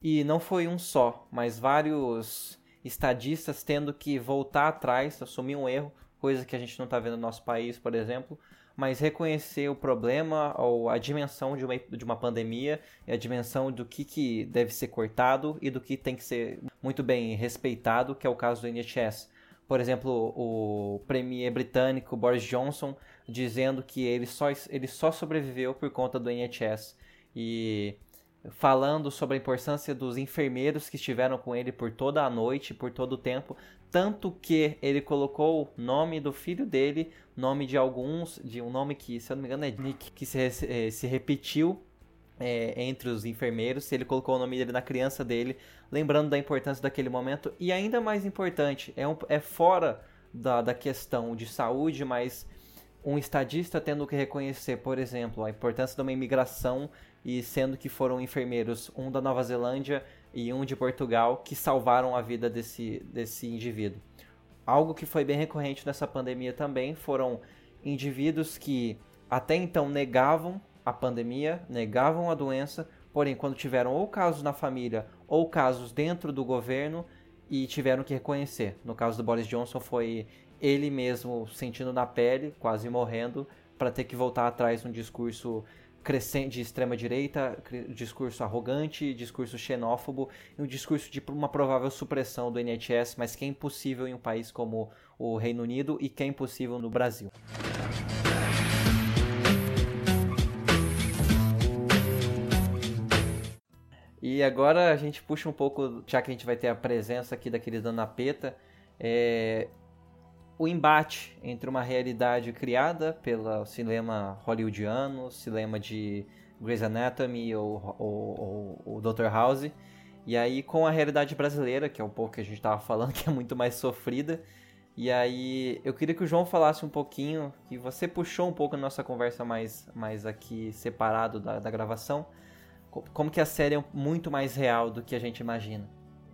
E não foi um só, mas vários estadistas tendo que voltar atrás, assumir um erro, coisa que a gente não está vendo no nosso país, por exemplo, mas reconhecer o problema ou a dimensão de uma, de uma pandemia e a dimensão do que, que deve ser cortado e do que tem que ser muito bem respeitado, que é o caso do NHS. Por exemplo, o premier britânico Boris Johnson dizendo que ele só, ele só sobreviveu por conta do NHS. E falando sobre a importância dos enfermeiros que estiveram com ele por toda a noite, por todo o tempo, tanto que ele colocou o nome do filho dele, nome de alguns, de um nome que, se eu não me engano, é Nick, que se, eh, se repetiu é, entre os enfermeiros, ele colocou o nome dele na criança dele, lembrando da importância daquele momento. E ainda mais importante, é, um, é fora da, da questão de saúde, mas um estadista tendo que reconhecer, por exemplo, a importância de uma imigração e sendo que foram enfermeiros, um da Nova Zelândia e um de Portugal, que salvaram a vida desse, desse indivíduo. algo que foi bem recorrente nessa pandemia também foram indivíduos que até então negavam a pandemia, negavam a doença, porém quando tiveram ou casos na família ou casos dentro do governo e tiveram que reconhecer. No caso do Boris Johnson foi ele mesmo sentindo na pele, quase morrendo, para ter que voltar atrás num discurso crescente de extrema direita, discurso arrogante, discurso xenófobo e um discurso de uma provável supressão do NHS, mas que é impossível em um país como o Reino Unido e que é impossível no Brasil. E agora a gente puxa um pouco, já que a gente vai ter a presença aqui da querida Ana Peta, é, o embate entre uma realidade criada pelo cinema hollywoodiano, cinema de Grey's Anatomy ou, ou, ou, ou Dr. House, e aí com a realidade brasileira, que é um pouco que a gente estava falando, [LAUGHS] que é muito mais sofrida. E aí eu queria que o João falasse um pouquinho, que você puxou um pouco a nossa conversa mais, mais aqui separado da, da gravação, como que a série é muito mais real do que a gente imagina.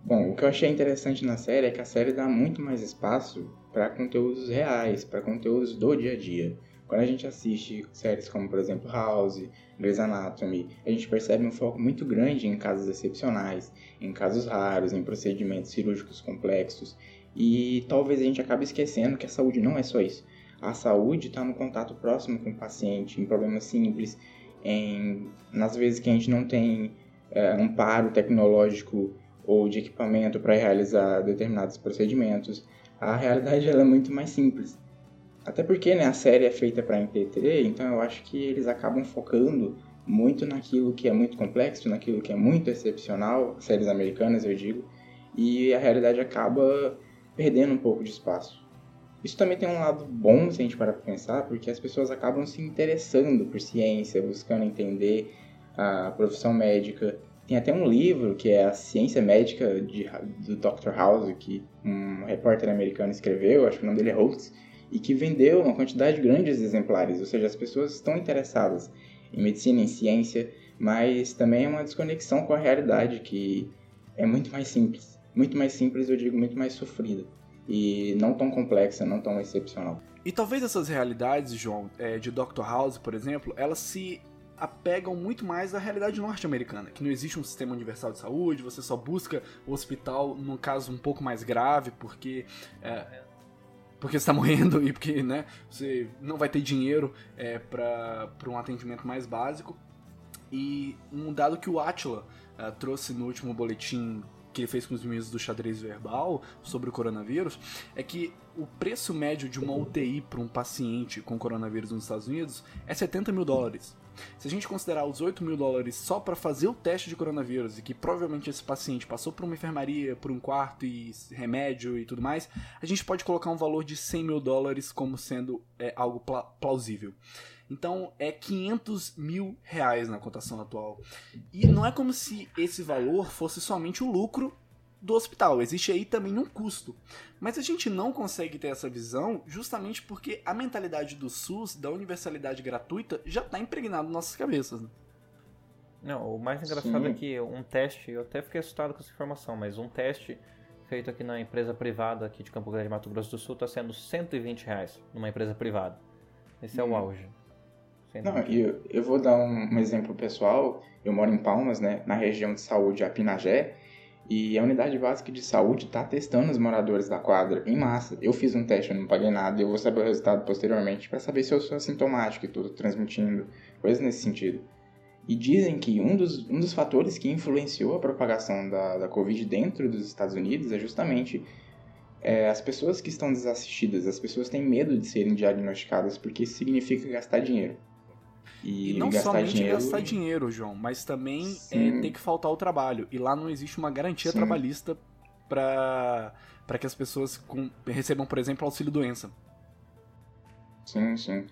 Bom, o que eu achei interessante na série é que a série dá muito mais espaço para conteúdos reais, para conteúdos do dia a dia. Quando a gente assiste séries como, por exemplo, House, Grey's Anatomy, a gente percebe um foco muito grande em casos excepcionais, em casos raros, em procedimentos cirúrgicos complexos. E talvez a gente acabe esquecendo que a saúde não é só isso. A saúde está no contato próximo com o paciente, em problemas simples, em, nas vezes que a gente não tem é, amparo tecnológico ou de equipamento para realizar determinados procedimentos. A realidade ela é muito mais simples. Até porque né, a série é feita para MP3, então eu acho que eles acabam focando muito naquilo que é muito complexo, naquilo que é muito excepcional, séries americanas eu digo, e a realidade acaba perdendo um pouco de espaço. Isso também tem um lado bom se a gente parar para pensar, porque as pessoas acabam se interessando por ciência, buscando entender a profissão médica, tem até um livro que é a Ciência Médica de, do Dr. House, que um repórter americano escreveu, acho que o nome dele é Holtz, e que vendeu uma quantidade grande de exemplares, ou seja, as pessoas estão interessadas em medicina, em ciência, mas também é uma desconexão com a realidade que é muito mais simples. Muito mais simples, eu digo, muito mais sofrida. E não tão complexa, não tão excepcional. E talvez essas realidades, João, é, de Dr. House, por exemplo, elas se apegam muito mais à realidade norte-americana, que não existe um sistema universal de saúde, você só busca o hospital num caso um pouco mais grave, porque é, porque está morrendo [LAUGHS] e porque né, você não vai ter dinheiro é, para um atendimento mais básico. E um dado que o Atila uh, trouxe no último boletim que ele fez com os meninos do xadrez verbal sobre o coronavírus é que o preço médio de uma UTI para um paciente com coronavírus nos Estados Unidos é 70 mil dólares. Se a gente considerar os 8 mil dólares só para fazer o teste de coronavírus e que provavelmente esse paciente passou por uma enfermaria, por um quarto e remédio e tudo mais, a gente pode colocar um valor de 100 mil dólares como sendo é, algo pla plausível. Então é 500 mil reais na cotação atual. E não é como se esse valor fosse somente o lucro do hospital. Existe aí também um custo. Mas a gente não consegue ter essa visão justamente porque a mentalidade do SUS, da universalidade gratuita, já está impregnada nas nossas cabeças. Né? Não, o mais engraçado Sim. é que um teste, eu até fiquei assustado com essa informação, mas um teste feito aqui na empresa privada aqui de Campo Grande, Mato Grosso do Sul, está sendo 120 reais numa empresa privada. Esse hum. é o hum. auge. Não, eu, eu vou dar um, um, exemplo pessoal. Eu moro em Palmas, né, na região de saúde Apinagé, e a unidade básica de saúde está testando os moradores da quadra em massa. Eu fiz um teste, eu não paguei nada, eu vou saber o resultado posteriormente para saber se eu sou assintomático e tudo, transmitindo, coisas nesse sentido. E dizem que um dos, um dos fatores que influenciou a propagação da, da Covid dentro dos Estados Unidos é justamente é, as pessoas que estão desassistidas. As pessoas têm medo de serem diagnosticadas porque isso significa gastar dinheiro. E, e não somente dinheiro... gastar dinheiro, João, mas também é, ter que faltar o trabalho. E lá não existe uma garantia Sim. trabalhista para que as pessoas com, recebam, por exemplo, auxílio doença. Sim, sim.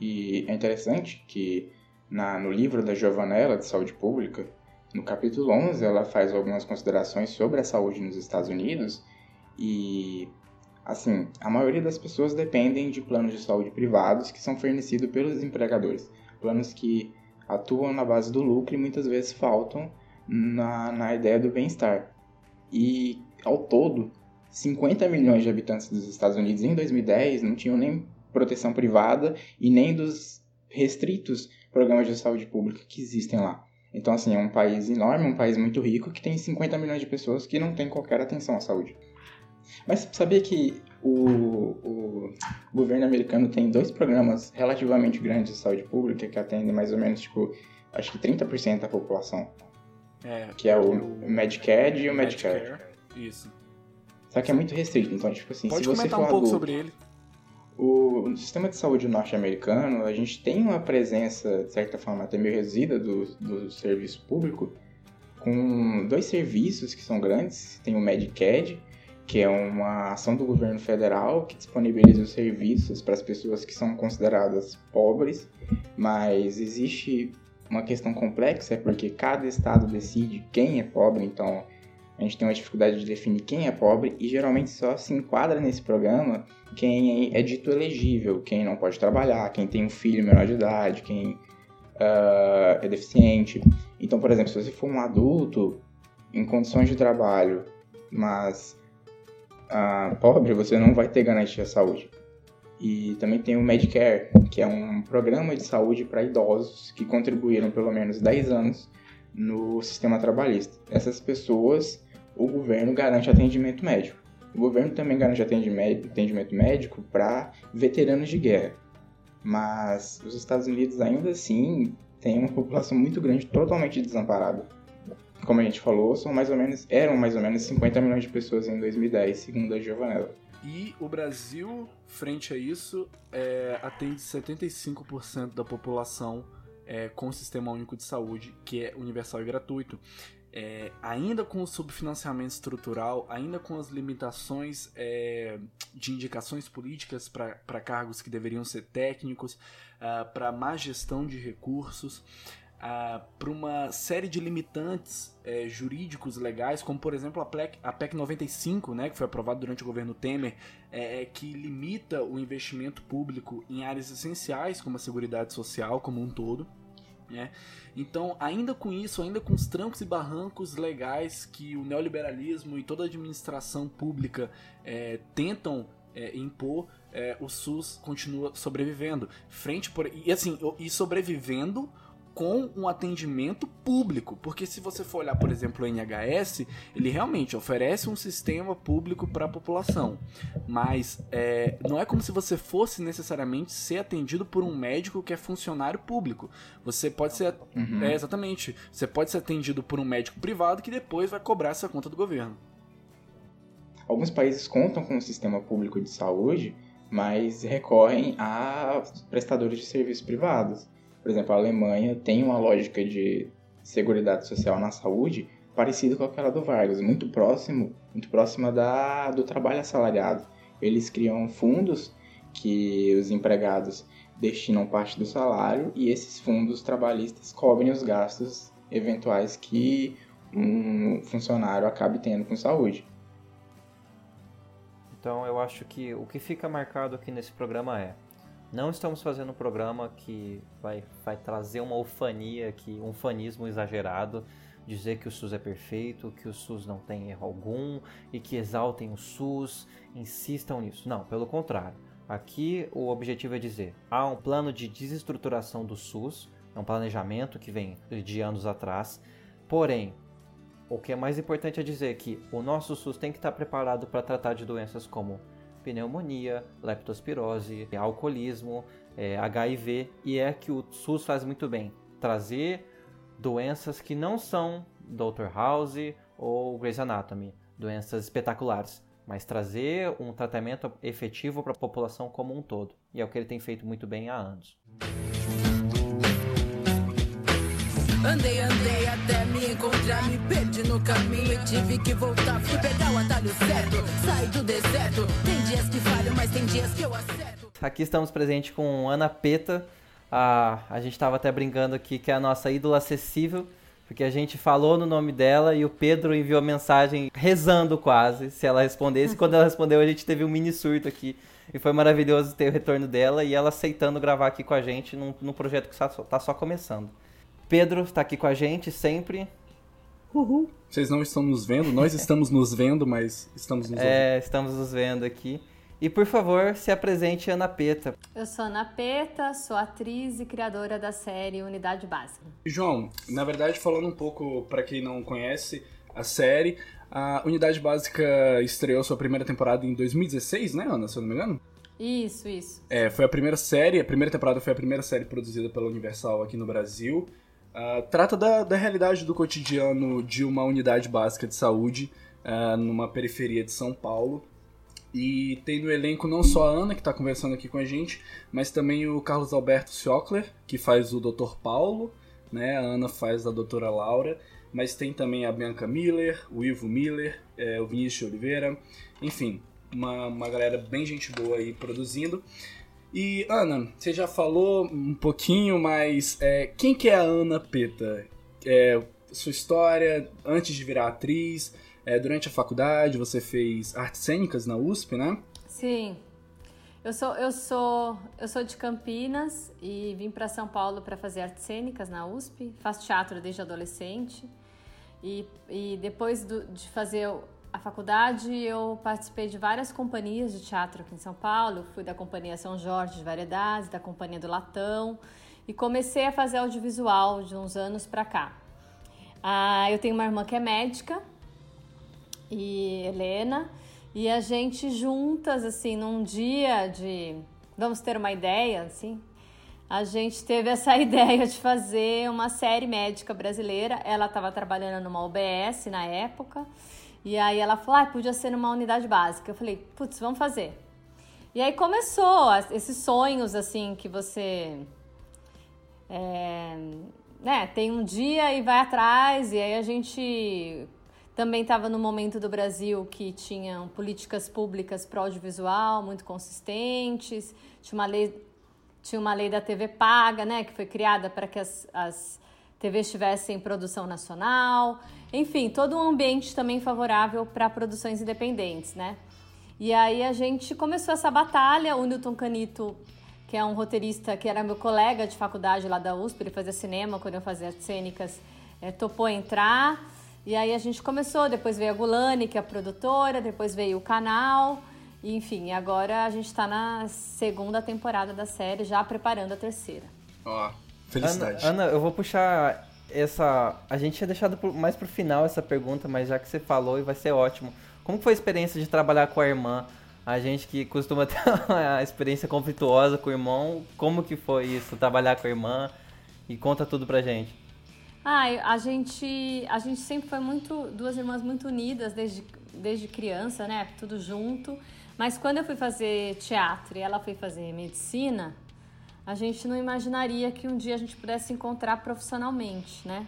E é interessante que na, no livro da Giovanella de Saúde Pública, no capítulo 11, ela faz algumas considerações sobre a saúde nos Estados Unidos e assim, a maioria das pessoas dependem de planos de saúde privados que são fornecidos pelos empregadores planos que atuam na base do lucro e muitas vezes faltam na, na ideia do bem-estar. E ao todo, 50 milhões de habitantes dos Estados Unidos em 2010 não tinham nem proteção privada e nem dos restritos programas de saúde pública que existem lá. Então, assim, é um país enorme, um país muito rico que tem 50 milhões de pessoas que não têm qualquer atenção à saúde. Mas sabia que o, o governo americano tem dois programas relativamente grandes de saúde pública que atendem mais ou menos, tipo, acho que 30% da população. É, Que é o Medicare e o Medicare. Medicare. Isso. Só que é muito restrito, então, tipo assim, Pode se você for um pouco adulto, sobre ele. O, no sistema de saúde norte-americano, a gente tem uma presença, de certa forma, até meio resídua do, do serviço público, com dois serviços que são grandes. Tem o Medicaid, que é uma ação do governo federal que disponibiliza os serviços para as pessoas que são consideradas pobres, mas existe uma questão complexa, é porque cada estado decide quem é pobre, então a gente tem uma dificuldade de definir quem é pobre e geralmente só se enquadra nesse programa quem é dito elegível, quem não pode trabalhar, quem tem um filho menor de idade, quem ah, é deficiente. Então, por exemplo, se você for um adulto em condições de trabalho, mas ah, pobre, você não vai ter garantia de saúde. E também tem o Medicare, que é um programa de saúde para idosos que contribuíram pelo menos 10 anos no sistema trabalhista. Essas pessoas, o governo garante atendimento médico. O governo também garante atendimento médico para veteranos de guerra. Mas os Estados Unidos ainda assim têm uma população muito grande totalmente desamparada. Como a gente falou, são mais ou menos, eram mais ou menos 50 milhões de pessoas em 2010, segundo a Giovanella. E o Brasil, frente a isso, é, atende 75% da população é, com o Sistema Único de Saúde, que é universal e gratuito. É, ainda com o subfinanciamento estrutural, ainda com as limitações é, de indicações políticas para cargos que deveriam ser técnicos, para má gestão de recursos, para uma série de limitantes é, jurídicos legais, como por exemplo a PEC, a PEC 95, né, que foi aprovada durante o governo Temer, é, é, que limita o investimento público em áreas essenciais, como a Seguridade Social como um todo. Né? Então, ainda com isso, ainda com os trancos e barrancos legais que o neoliberalismo e toda a administração pública tentam impor, o SUS continua sobrevivendo. Frente por e assim e sobrevivendo com um atendimento público, porque se você for olhar, por exemplo, o NHS, ele realmente oferece um sistema público para a população, mas é, não é como se você fosse necessariamente ser atendido por um médico que é funcionário público. Você pode ser, Uhum. é, exatamente, você pode ser atendido por um médico privado que depois vai cobrar essa conta do governo. Alguns países contam com um sistema público de saúde, mas recorrem a prestadores de serviços privados. Por exemplo, a Alemanha tem uma lógica de seguridade social na saúde parecida com aquela do Vargas, muito próximo, muito próxima da do trabalho assalariado. Eles criam fundos que os empregados destinam parte do salário e esses fundos trabalhistas cobrem os gastos eventuais que um funcionário acabe tendo com saúde. Então eu acho que o que fica marcado aqui nesse programa é não estamos fazendo um programa que vai, vai trazer uma ufania, que, um fanismo exagerado, dizer que o SUS é perfeito, que o SUS não tem erro algum e que exaltem o SUS, insistam nisso. Não, pelo contrário. Aqui o objetivo é dizer: há um plano de desestruturação do SUS, é um planejamento que vem de anos atrás, porém o que é mais importante é dizer que o nosso SUS tem que estar preparado para tratar de doenças como pneumonia, leptospirose, alcoolismo, eh, HIV, e é que o SUS faz muito bem trazer doenças que não são Dr. House ou Grey's Anatomy, doenças espetaculares, mas trazer um tratamento efetivo para a população como um todo. E é o que ele tem feito muito bem há anos. Andei, andei até me encontrar, me perdi no caminho e tive que voltar. Fui pegar o atalho certo, saí do deserto. Tem dias que falham, mas tem dias que eu acerto. Aqui estamos presentes com Ana Peta. A, a gente estava até brincando aqui que é a nossa ídola acessível, porque a gente falou no nome dela e o Pedro enviou mensagem rezando quase se ela respondesse. Quando ela respondeu, a gente teve um mini surto aqui. E foi maravilhoso ter o retorno dela e ela aceitando gravar aqui com a gente num, num projeto que está só, tá só começando. Pedro está aqui com a gente sempre. Uhul. Vocês não estão nos vendo, nós [LAUGHS] estamos nos vendo, mas estamos nos ouvindo. É, estamos nos vendo aqui. E por favor, se apresente Ana Peta. Eu sou Ana Peta, sou atriz e criadora da série Unidade Básica. João, na verdade, falando um pouco pra quem não conhece a série, a Unidade Básica estreou sua primeira temporada em 2016, né, Ana, se eu não me engano? Isso, isso. É, foi a primeira série, a primeira temporada foi a primeira série produzida pela Universal aqui no Brasil. Ah, trata da, da realidade do cotidiano de uma unidade básica de saúde ah, numa periferia de São Paulo. E tem no elenco não só a Ana, que está conversando aqui com a gente, mas também o Carlos Alberto Siocler, que faz o Dr. Paulo, né? A Ana faz a Doutora Laura, mas tem também a Bianca Miller, o Ivo Miller, é, o Vinícius Oliveira, enfim, uma, uma galera bem gente boa aí produzindo. E Ana, você já falou um pouquinho, mas é, quem que é a Ana Peta? É, sua história antes de virar atriz, é, durante a faculdade você fez artes cênicas na USP, né? Sim. Eu sou, eu sou, eu sou de Campinas e vim para São Paulo para fazer artes cênicas na USP. Faço teatro desde adolescente. E, e depois do- de fazer a faculdade, eu participei de várias companhias de teatro aqui em São Paulo. Fui da Companhia São Jorge de Variedades, da Companhia do Latão. E comecei a fazer audiovisual de uns anos para cá. Ah, eu tenho uma irmã que é médica, e Helena, e a gente juntas, assim, num dia de. Vamos ter uma ideia, assim. A gente teve essa [LAUGHS] ideia de fazer uma série médica brasileira. Ela estava trabalhando numa UBS na época. E aí ela falou: ah, podia ser numa unidade básica. Eu falei: putz, vamos fazer. E aí começou esses sonhos, assim, que você. É, né, tem um dia e vai atrás, e aí a gente também estava no momento do Brasil que tinham políticas públicas para audiovisual muito consistentes, tinha uma lei, tinha uma lei da TV paga, né, que foi criada para que as, as TVs tivessem produção nacional, enfim, todo um ambiente também favorável para produções independentes, né? E aí a gente começou essa batalha, o Newton Canito que é um roteirista que era meu colega de faculdade lá da USP, ele fazia cinema quando eu fazia cênicas, eh, topou entrar. E aí a gente começou, depois veio a Gulani, que é a produtora, depois veio o canal. E, enfim, agora a gente está na segunda temporada da série, já preparando a terceira. Ó, felicidade. Ana, Ana, eu vou puxar essa. A gente tinha deixado mais pro final essa pergunta, mas já que você falou, e vai ser ótimo. Como foi a experiência de trabalhar com a irmã? A gente que costuma [LAUGHS] ter uma experiência conflituosa com o irmão, como que foi isso, trabalhar com a irmã? E conta tudo pra gente. Ah, a gente, a gente sempre foi muito, duas irmãs muito unidas desde, desde criança, né? Tudo junto. Mas quando eu fui fazer teatro e ela foi fazer medicina, a gente não imaginaria que um dia a gente pudesse se encontrar profissionalmente, né?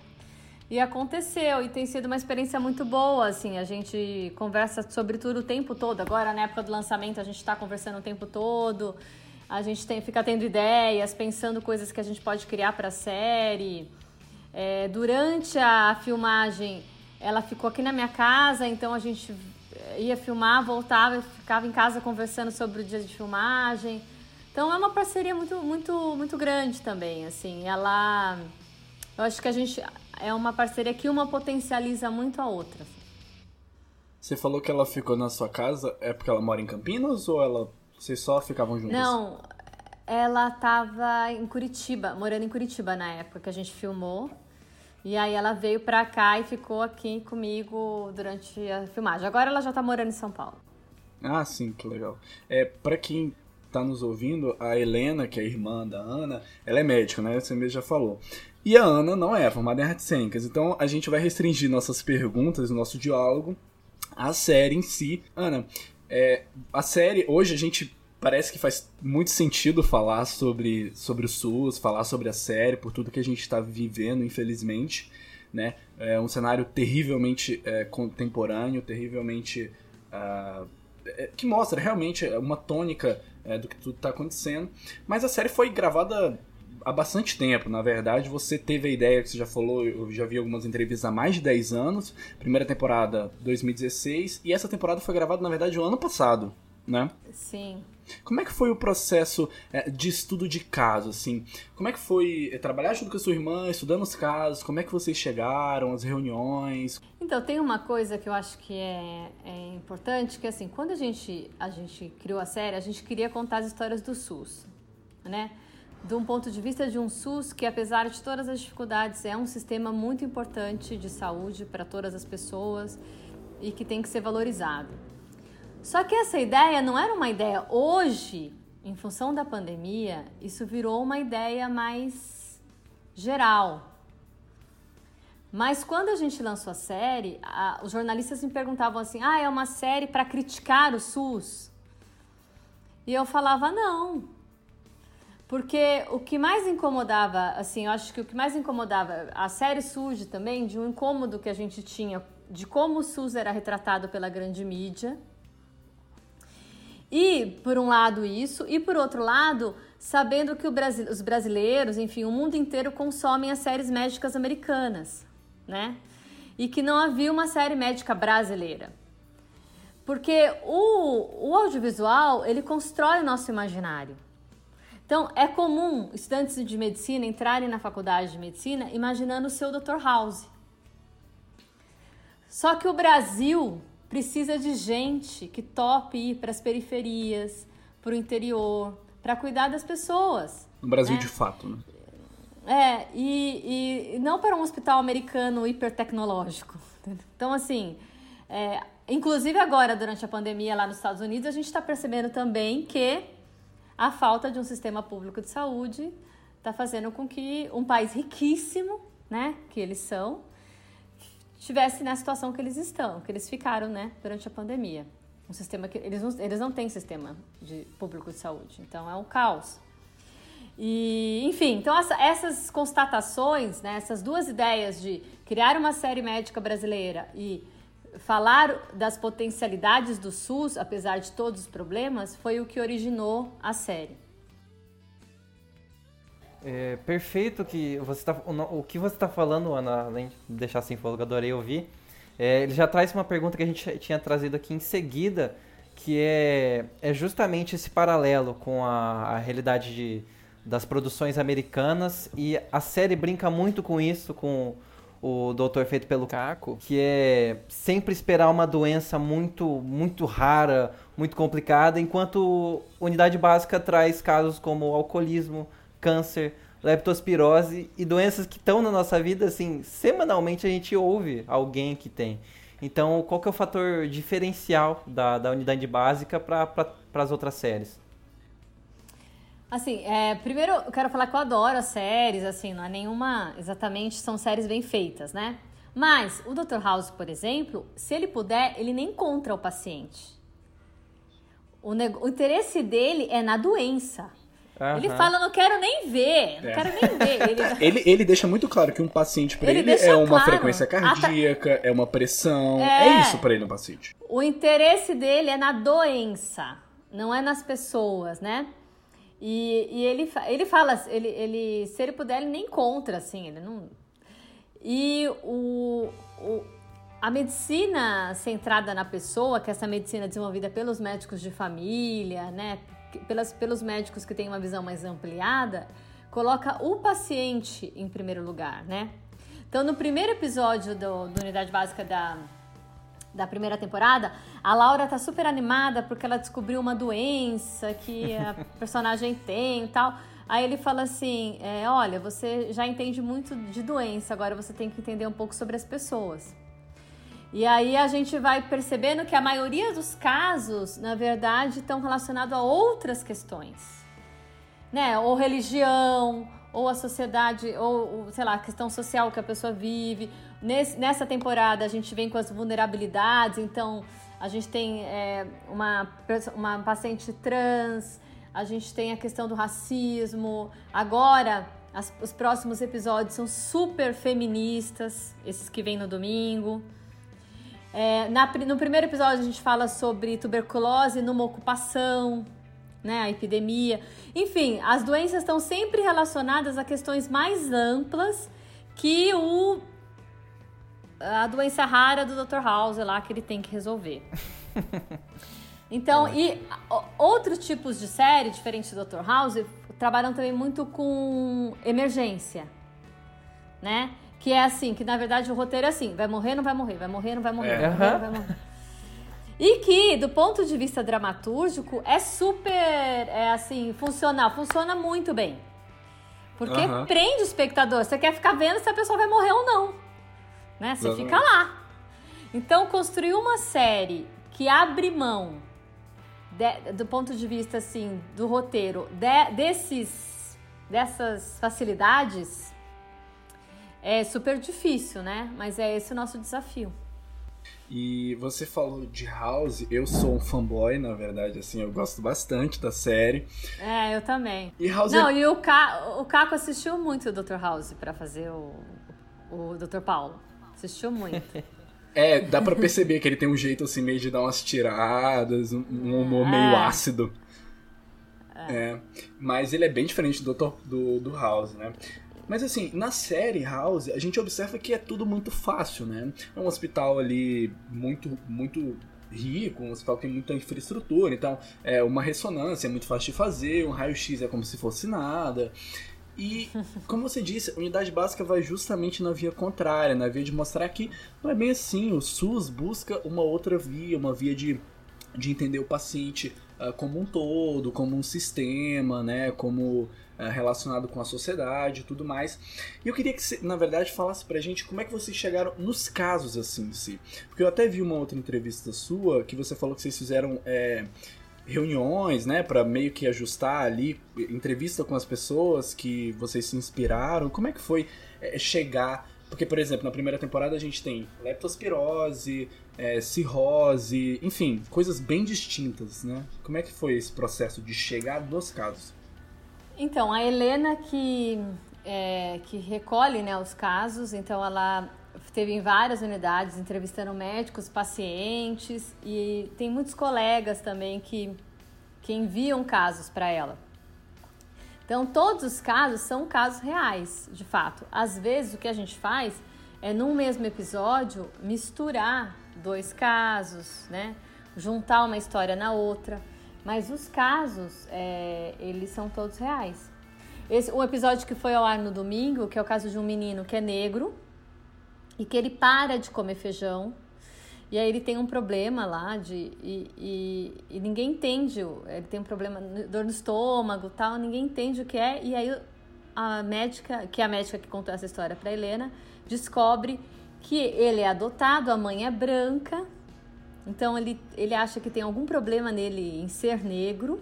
E aconteceu, e tem sido uma experiência muito boa, assim, a gente conversa sobre tudo o tempo todo. Agora, na época do lançamento, a gente está conversando o tempo todo, a gente tem, fica tendo ideias, pensando coisas que a gente pode criar para a série. É, durante a filmagem, ela ficou aqui na minha casa, então a gente ia filmar, voltava ficava em casa conversando sobre o dia de filmagem. Então é uma parceria muito, muito, muito grande também, assim. Ela, eu acho que a gente é uma parceria que uma potencializa muito a outra. assim. Você falou que ela ficou na sua casa, é porque ela mora em Campinas ou ela vocês só ficavam juntos? Não, ela tava em Curitiba, morando em Curitiba na época que a gente filmou. E aí ela veio pra cá e ficou aqui comigo durante a filmagem. Agora ela já tá morando em São Paulo. Ah, sim, que legal. É, para quem tá nos ouvindo, a Helena, que é a irmã da Ana, ela é médica, né? Você mesmo já falou. E a Ana não é formada em artes cênicas, então a gente vai restringir nossas perguntas, nosso diálogo, à série em si. Ana, é, a série, hoje a gente parece que faz muito sentido falar sobre, sobre o SUS, falar sobre a série, por tudo que a gente está vivendo, infelizmente, né? É um cenário terrivelmente é, contemporâneo, terrivelmente... é, que mostra realmente uma tônica é, do que tudo está acontecendo. Mas a série foi gravada há bastante tempo, na verdade. Você teve a ideia que você já falou, eu já vi algumas entrevistas há mais de 10 anos. Primeira temporada 2016 e essa temporada foi gravada na verdade o ano passado, né? Sim. Como é que foi o processo é, de estudo de caso, assim? Como é que foi é, trabalhar junto com a sua irmã, estudando os casos? Como é que vocês chegaram, as reuniões? Então, tem uma coisa que eu acho que é, é importante, que assim, quando a gente, a gente criou a série, a gente queria contar as histórias do SUS, né? De um ponto de vista de um SUS que, apesar de todas as dificuldades, é um sistema muito importante de saúde para todas as pessoas e que tem que ser valorizado. Só que essa ideia não era uma ideia hoje, em função da pandemia, isso virou uma ideia mais geral. Mas quando a gente lançou a série, a, os jornalistas me perguntavam assim: ah, é uma série para criticar o SUS? E eu falava: não. Porque o que mais incomodava, assim, eu acho que o que mais incomodava, a série surge também de um incômodo que a gente tinha de como o SUS era retratado pela grande mídia. E, por um lado, isso, e por outro lado, sabendo que Brasil, os brasileiros, enfim, o mundo inteiro consomem as séries médicas americanas, né? E que não havia uma série médica brasileira. Porque o, o audiovisual, ele constrói o nosso imaginário. Então, é comum estudantes de medicina entrarem na faculdade de medicina imaginando o seu Dr. House. Só que o Brasil precisa de gente que tope ir para as periferias, para o interior, para cuidar das pessoas. No Brasil, né? de fato, né? É, e, e não para um hospital americano hipertecnológico. Então, assim, é, inclusive agora, durante a pandemia lá nos Estados Unidos, a gente está percebendo também que a falta de um sistema público de saúde está fazendo com que um país riquíssimo, né, que eles são, estivesse na situação que eles estão, que eles ficaram, né, durante a pandemia. Um sistema que eles não, eles não têm sistema de público de saúde, então é um caos. E, enfim, então essa, essas constatações, né, essas duas ideias de criar uma série médica brasileira e falar das potencialidades do SUS, apesar de todos os problemas, foi o que originou a série. É perfeito que você tá, o, o que você está falando, Ana, além de deixar sem fogo, adorei ouvir. É, ele já traz uma pergunta que a gente tinha trazido aqui em seguida, que é, é justamente esse paralelo com a, a realidade de, das produções americanas e a série brinca muito com isso, com o Doutor feito pelo Caco, que é sempre esperar uma doença muito muito rara, muito complicada, enquanto Unidade Básica traz casos como alcoolismo, câncer, leptospirose e doenças que estão na nossa vida, assim, semanalmente a gente ouve alguém que tem. Então, qual que é o fator diferencial da, da unidade básica para as outras séries? Assim, é, primeiro eu quero falar que eu adoro as séries, assim, não é nenhuma. Exatamente, são séries bem feitas, né? Mas o Dr. House, por exemplo, se ele puder, ele nem encontra o paciente. O, o interesse dele é na doença. Uhum. Ele fala, não quero nem ver, não é. quero nem ver. Ele... [LAUGHS] ele, ele deixa muito claro que um paciente para ele, ele é uma claro. frequência cardíaca, é uma pressão, é, é isso para ele um paciente. O interesse dele é na doença, não é nas pessoas, né? E, e ele, ele fala, ele, ele, se ele puder, ele nem encontra, assim, ele não... E o, o, a medicina centrada na pessoa, que é essa medicina desenvolvida pelos médicos de família, né, pelas, pelos médicos que têm uma visão mais ampliada, coloca o paciente em primeiro lugar, né? Então, no primeiro episódio do, do Unidade Básica da, da primeira temporada, a Laura tá super animada porque ela descobriu uma doença que a [LAUGHS] personagem tem e tal. Aí ele fala assim: é, olha, você já entende muito de doença, agora você tem que entender um pouco sobre as pessoas. E aí a gente vai percebendo que a maioria dos casos, na verdade, estão relacionados a outras questões, né? Ou religião, ou a sociedade, ou sei lá, a questão social que a pessoa vive. Nesse, nessa temporada a gente vem com as vulnerabilidades, então a gente tem é, uma, uma paciente trans, a gente tem a questão do racismo. Agora, as, os próximos episódios são super feministas, esses que vêm no domingo. É, na, no primeiro episódio a gente fala sobre tuberculose numa ocupação, né, a epidemia. Enfim, as doenças estão sempre relacionadas a questões mais amplas que o a doença rara do Dr. House lá que ele tem que resolver. [LAUGHS] Então, e outros tipos de série, diferente do Dr. House, trabalham também muito com emergência, né? Que é assim, que na verdade o roteiro é assim, vai morrer, não vai morrer, vai morrer, não vai morrer, É. vai morrer, não vai morrer. E que, do ponto de vista dramatúrgico, é super, é assim, funcional, funciona muito bem. Porque Aham. prende o espectador, você quer ficar vendo se a pessoa vai morrer ou não, né? Você Exatamente. fica lá. Então, construir uma série que abre mão de- do ponto de vista assim do roteiro de- desses dessas facilidades é super difícil, né? Mas é esse o nosso desafio. E você falou de House, eu sou um fanboy, na verdade, assim, eu gosto bastante da série. É, eu também. E House Não, é... e o, Ca... o Caco assistiu muito o Dr. House pra fazer o, o Dr. Paulo. Assistiu muito. [LAUGHS] é, dá pra perceber que ele tem um jeito assim meio de dar umas tiradas, um, um humor meio É. ácido. É. Mas ele é bem diferente do, Dr. do, do House, né? Mas assim, na série House, a gente observa que é tudo muito fácil, né? É um hospital ali muito, muito rico, um hospital que tem muita infraestrutura, então é uma ressonância é muito fácil de fazer, um raio-x é como se fosse nada. E, [LAUGHS] como você disse, a unidade básica vai justamente na via contrária, na via de mostrar que não é bem assim. O SUS busca uma outra via, uma via de, de entender o paciente ah, como um todo, como um sistema, né? Como ah, relacionado com a sociedade e tudo mais. E eu queria que você, na verdade, falasse pra gente como é que vocês chegaram nos casos assim em si. Porque eu até vi uma outra entrevista sua que você falou que vocês fizeram. é, reuniões, né, Pra meio que ajustar ali entrevista com as pessoas que vocês se inspiraram. Como é que foi é, chegar? Porque, por exemplo, na primeira temporada a gente tem leptospirose, é, cirrose, enfim, coisas bem distintas, né? Como é que foi esse processo de chegar nos casos? Então, a Helena que, é, que recolhe né, os casos, então ela teve em várias unidades entrevistando médicos, pacientes e tem muitos colegas também que, que enviam casos para ela. Então, todos os casos são casos reais, de fato. Às vezes, o que a gente faz é, num mesmo episódio, misturar dois casos, né? Juntar uma história na outra. Mas os casos, é, eles são todos reais. Esse, o episódio que foi ao ar no domingo, que é o caso de um menino que é negro e que ele para de comer feijão. E aí ele tem um problema lá de. E, e, e ninguém entende. Ele tem um problema, dor no estômago tal, ninguém entende o que é. E aí a médica, que é a médica que contou essa história para Helena, descobre que ele é adotado, a mãe é branca. Então ele, ele acha que tem algum problema nele em ser negro.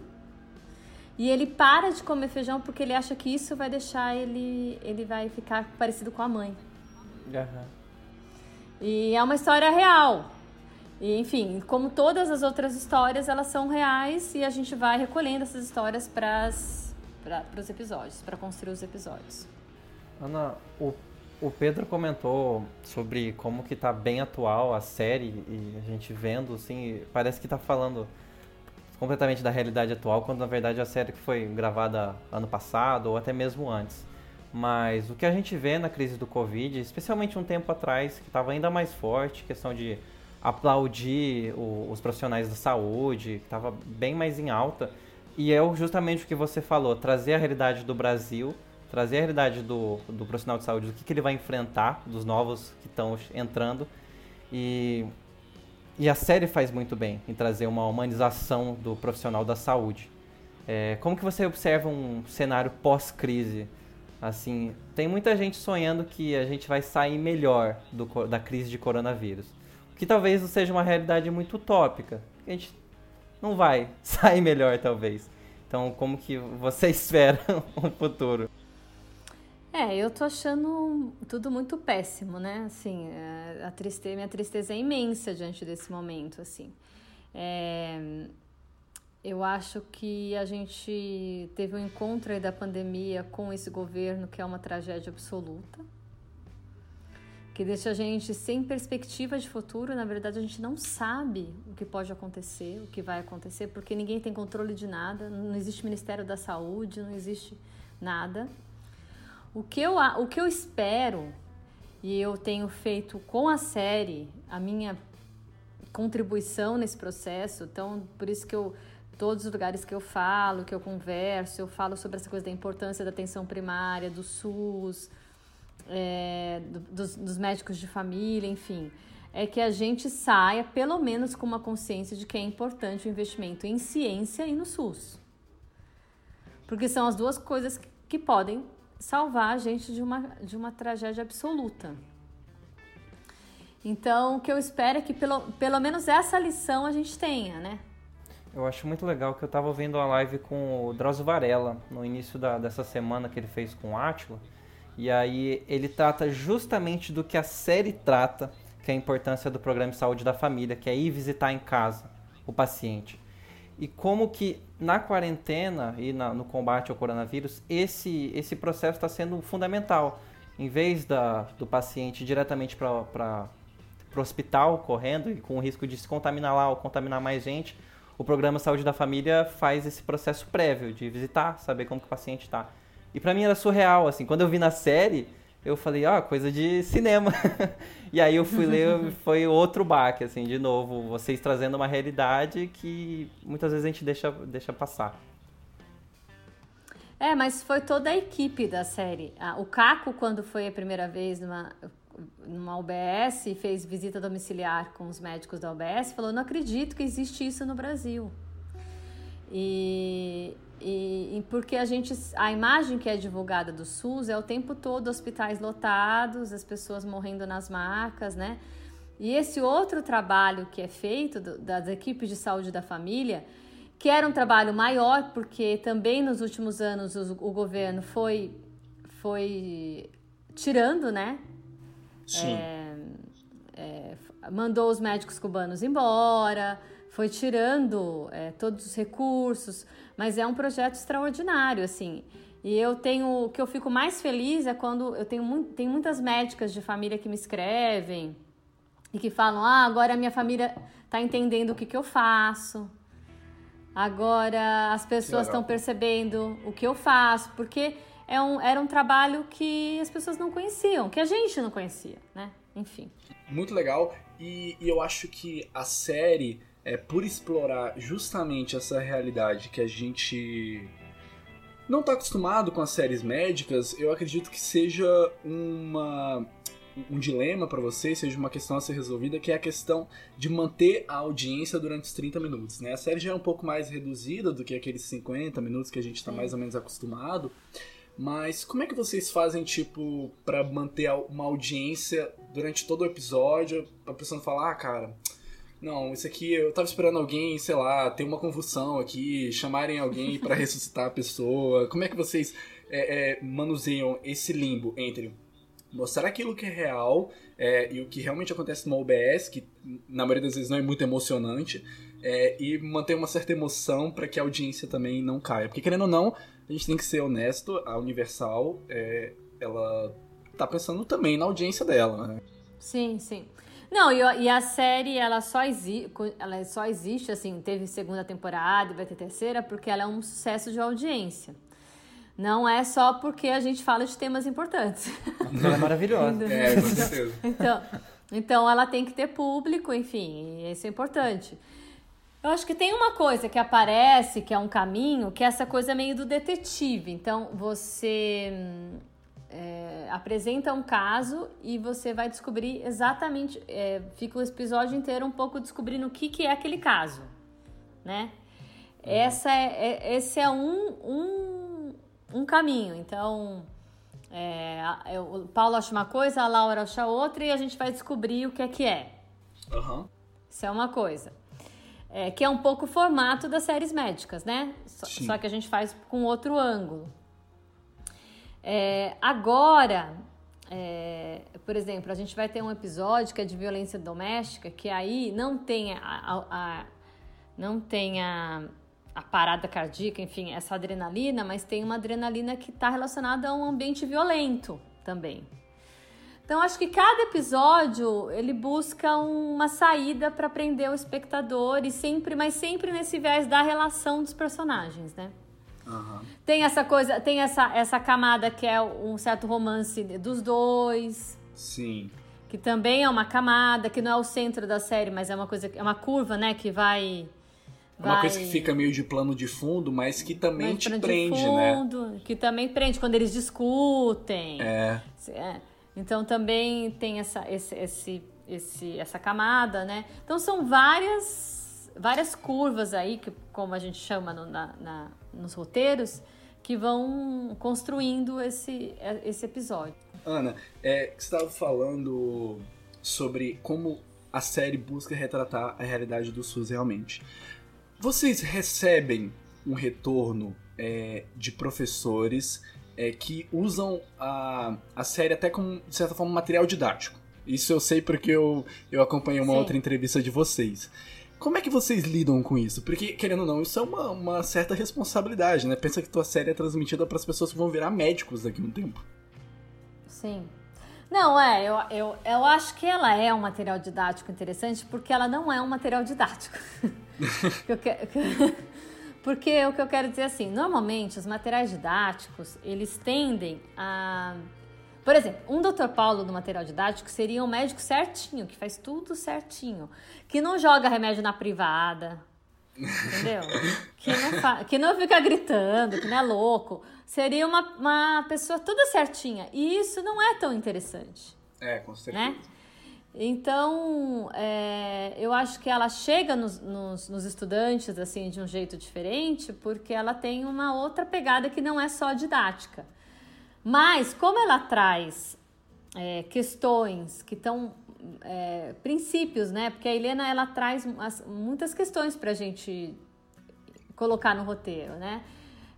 E ele para de comer feijão porque ele acha que isso vai deixar ele. Ele vai ficar parecido com a mãe. Aham. E é uma história real. E, enfim, como todas as outras histórias, elas são reais e a gente vai recolhendo essas histórias para os episódios, para construir os episódios. Ana, o, o Pedro comentou sobre como que tá bem atual a série e a gente vendo, assim, parece que tá falando completamente da realidade atual, quando na verdade a série que foi gravada ano passado ou até mesmo antes. Mas o que a gente vê na crise do Covid, especialmente um tempo atrás, que estava ainda mais forte, questão de aplaudir o- os profissionais da saúde, que estava bem mais em alta. E é justamente o que você falou, trazer a realidade do Brasil, trazer a realidade do, do profissional de saúde, do que, que ele vai enfrentar, dos novos que estão entrando. E, e a série faz muito bem em trazer uma humanização do profissional da saúde. É, como que você observa um cenário pós-crise? Assim, tem muita gente sonhando que a gente vai sair melhor do da crise de coronavírus. Que talvez não seja uma realidade muito utópica. A gente não vai [LAUGHS] sair melhor, talvez. Então, como que você [LAUGHS] espera um futuro? É, eu tô achando tudo muito péssimo, né? Assim, é, a tristeza, minha tristeza é imensa diante desse momento, assim. É, eu acho que a gente teve um encontro aí da pandemia com esse governo que é uma tragédia absoluta, que deixa a gente sem perspectiva de futuro. Na verdade, a gente não sabe o que pode acontecer, o que vai acontecer, porque ninguém tem controle de nada. Não existe Ministério da Saúde, não existe nada. O que eu, o que eu espero, e eu tenho feito com a série, a minha contribuição nesse processo. Então, por isso que eu todos os lugares que eu falo, que eu converso, eu falo sobre essa coisa da importância da atenção primária, do SUS, é, do, dos, dos médicos de família, enfim é que a gente saia, pelo menos, com uma consciência de que é importante o investimento em ciência e no SUS. Porque são as duas coisas que podem salvar a gente de uma, de uma tragédia absoluta. Então, o que eu espero é que pelo, pelo menos essa lição a gente tenha, né? Eu acho muito legal que eu estava vendo a live com o Drauzio Varela no início da, dessa semana que ele fez com o Átila. E aí ele trata justamente do que a série trata, que é a importância do programa de saúde da família, que é ir visitar em casa o paciente. E como que na quarentena e na, no combate ao coronavírus, esse, esse processo está sendo fundamental. Em vez da, do paciente ir diretamente para o hospital correndo e com o risco de se contaminar lá ou contaminar mais gente, o programa Saúde da Família faz esse processo prévio de visitar, saber como que o paciente está. E para mim era surreal, assim, quando eu vi na série, eu falei, ó, oh, coisa de cinema. [LAUGHS] e aí eu fui ler, [LAUGHS] foi outro baque, assim, de novo, vocês trazendo uma realidade que muitas vezes a gente deixa, deixa passar. É, mas foi toda a equipe da série. O Caco, quando foi a primeira vez numa, numa UBS e fez visita domiciliar com os médicos da UBS, falou: Não acredito que existe isso no Brasil. E, e, e, porque a gente a imagem que é divulgada do SUS é o tempo todo hospitais lotados, as pessoas morrendo nas macas, né? E esse outro trabalho que é feito do, das equipes de saúde da família, que era um trabalho maior, porque também nos últimos anos o, o governo foi foi tirando, né? Sim. É, é, mandou os médicos cubanos embora, foi tirando é, todos os recursos, mas é um projeto extraordinário, assim. E eu tenho, o que eu fico mais feliz é quando eu tenho, tenho muitas médicas de família que me escrevem e que falam: ah, agora a minha família está entendendo o que, que eu faço. Agora as pessoas estão percebendo o que eu faço, porque é um, era um trabalho que as pessoas não conheciam, que a gente não conhecia, né? Enfim. Muito legal. E, e eu acho que a série, é, por explorar justamente essa realidade que a gente não está acostumado com as séries médicas, eu acredito que seja uma um dilema para vocês, seja uma questão a ser resolvida, que é a questão de manter a audiência durante os 30 minutos. Né? A série já é um pouco mais reduzida do que aqueles 50 minutos que a gente está mais ou menos acostumado. Mas como é que vocês fazem, tipo, para manter uma audiência durante todo o episódio? A pessoa não falar, ah, cara, não, isso aqui eu tava esperando alguém, sei lá, ter uma convulsão aqui, chamarem alguém para [LAUGHS] ressuscitar a pessoa. Como é que vocês é, é, manuseiam esse limbo entre mostrar aquilo que é real é, e o que realmente acontece no OBS, que na maioria das vezes não é muito emocionante, é, e manter uma certa emoção para que a audiência também não caia. Porque querendo ou não, a gente tem que ser honesto, a Universal, é, ela tá pensando também na audiência dela, né? Sim, sim. Não, e, e a série, ela só, exi ela só existe, assim, teve segunda temporada e vai ter terceira, porque ela é um sucesso de audiência. Não é só porque a gente fala de temas importantes. [LAUGHS] Ela é maravilhosa. é, com certeza. [LAUGHS] Então, então, ela tem que ter público, enfim, isso é importante. Eu acho que tem uma coisa que aparece, que é um caminho, que é essa coisa meio do detetive. Então, você é, apresenta um caso e você vai descobrir exatamente. É, fica o episódio inteiro um pouco descobrindo o que, que é aquele caso, né? Essa é, é esse é um, um, um caminho. Então, é, o Paulo acha uma coisa, a Laura acha outra e a gente vai descobrir o que é que é. Uhum. Isso é uma coisa. É, que é um pouco o formato das séries médicas, né? Só, só que a gente faz com outro ângulo. É, agora, é, por exemplo, a gente vai ter um episódio que é de violência doméstica, que aí não tem a, a, a não tem a, a, parada cardíaca, enfim, essa adrenalina, mas tem uma adrenalina que está relacionada a um ambiente violento também. Então acho que cada episódio ele busca uma saída para prender o espectador e sempre, mas sempre nesse viés da relação dos personagens, né? Uhum. Tem essa coisa, tem essa, essa camada que é um certo romance dos dois. Sim. que também é uma camada, que não é o centro da série, mas é uma coisa, é uma curva, né, que vai É uma coisa que fica meio de plano de fundo, mas que também vai te prende, né? fundo, Que também prende quando eles discutem. É. É. Então também tem essa, esse, esse, esse- essa camada, né? Então são várias, várias curvas aí, que, como a gente chama no- na- na- nos roteiros, que vão construindo esse, esse episódio. Ana, é, você estava falando sobre como a série busca retratar a realidade do SUS realmente. Vocês recebem um retorno é, de professores é, que usam a, a série até como, de certa forma, material didático. Isso eu sei porque eu, eu acompanhei uma Sim. outra entrevista de vocês. Como é que vocês lidam com isso? Porque, querendo ou não, isso é uma, uma certa responsabilidade, né? Pensa que tua série é transmitida para as pessoas que vão virar médicos daqui a um tempo. Sim. Não, é, eu, eu, eu acho que ela é um material didático interessante porque ela não é um material didático. [LAUGHS] Eu [LAUGHS] porque o que eu quero dizer é assim, normalmente os materiais didáticos, eles tendem a... Por exemplo, um Dr. Paulo do material didático seria um médico certinho, que faz tudo certinho, que não joga remédio na privada, entendeu? [LAUGHS] Que não, fa- que não fica gritando, que não é louco. Seria uma, uma pessoa toda certinha. E isso não é tão interessante, É, com certeza. né? Então, é, eu acho que ela chega nos, nos, nos estudantes assim de um jeito diferente, porque ela tem uma outra pegada que não é só didática. Mas, como ela traz é, questões que estão. é, princípios, né? Porque a Helena ela traz as- muitas questões para a gente colocar no roteiro, né?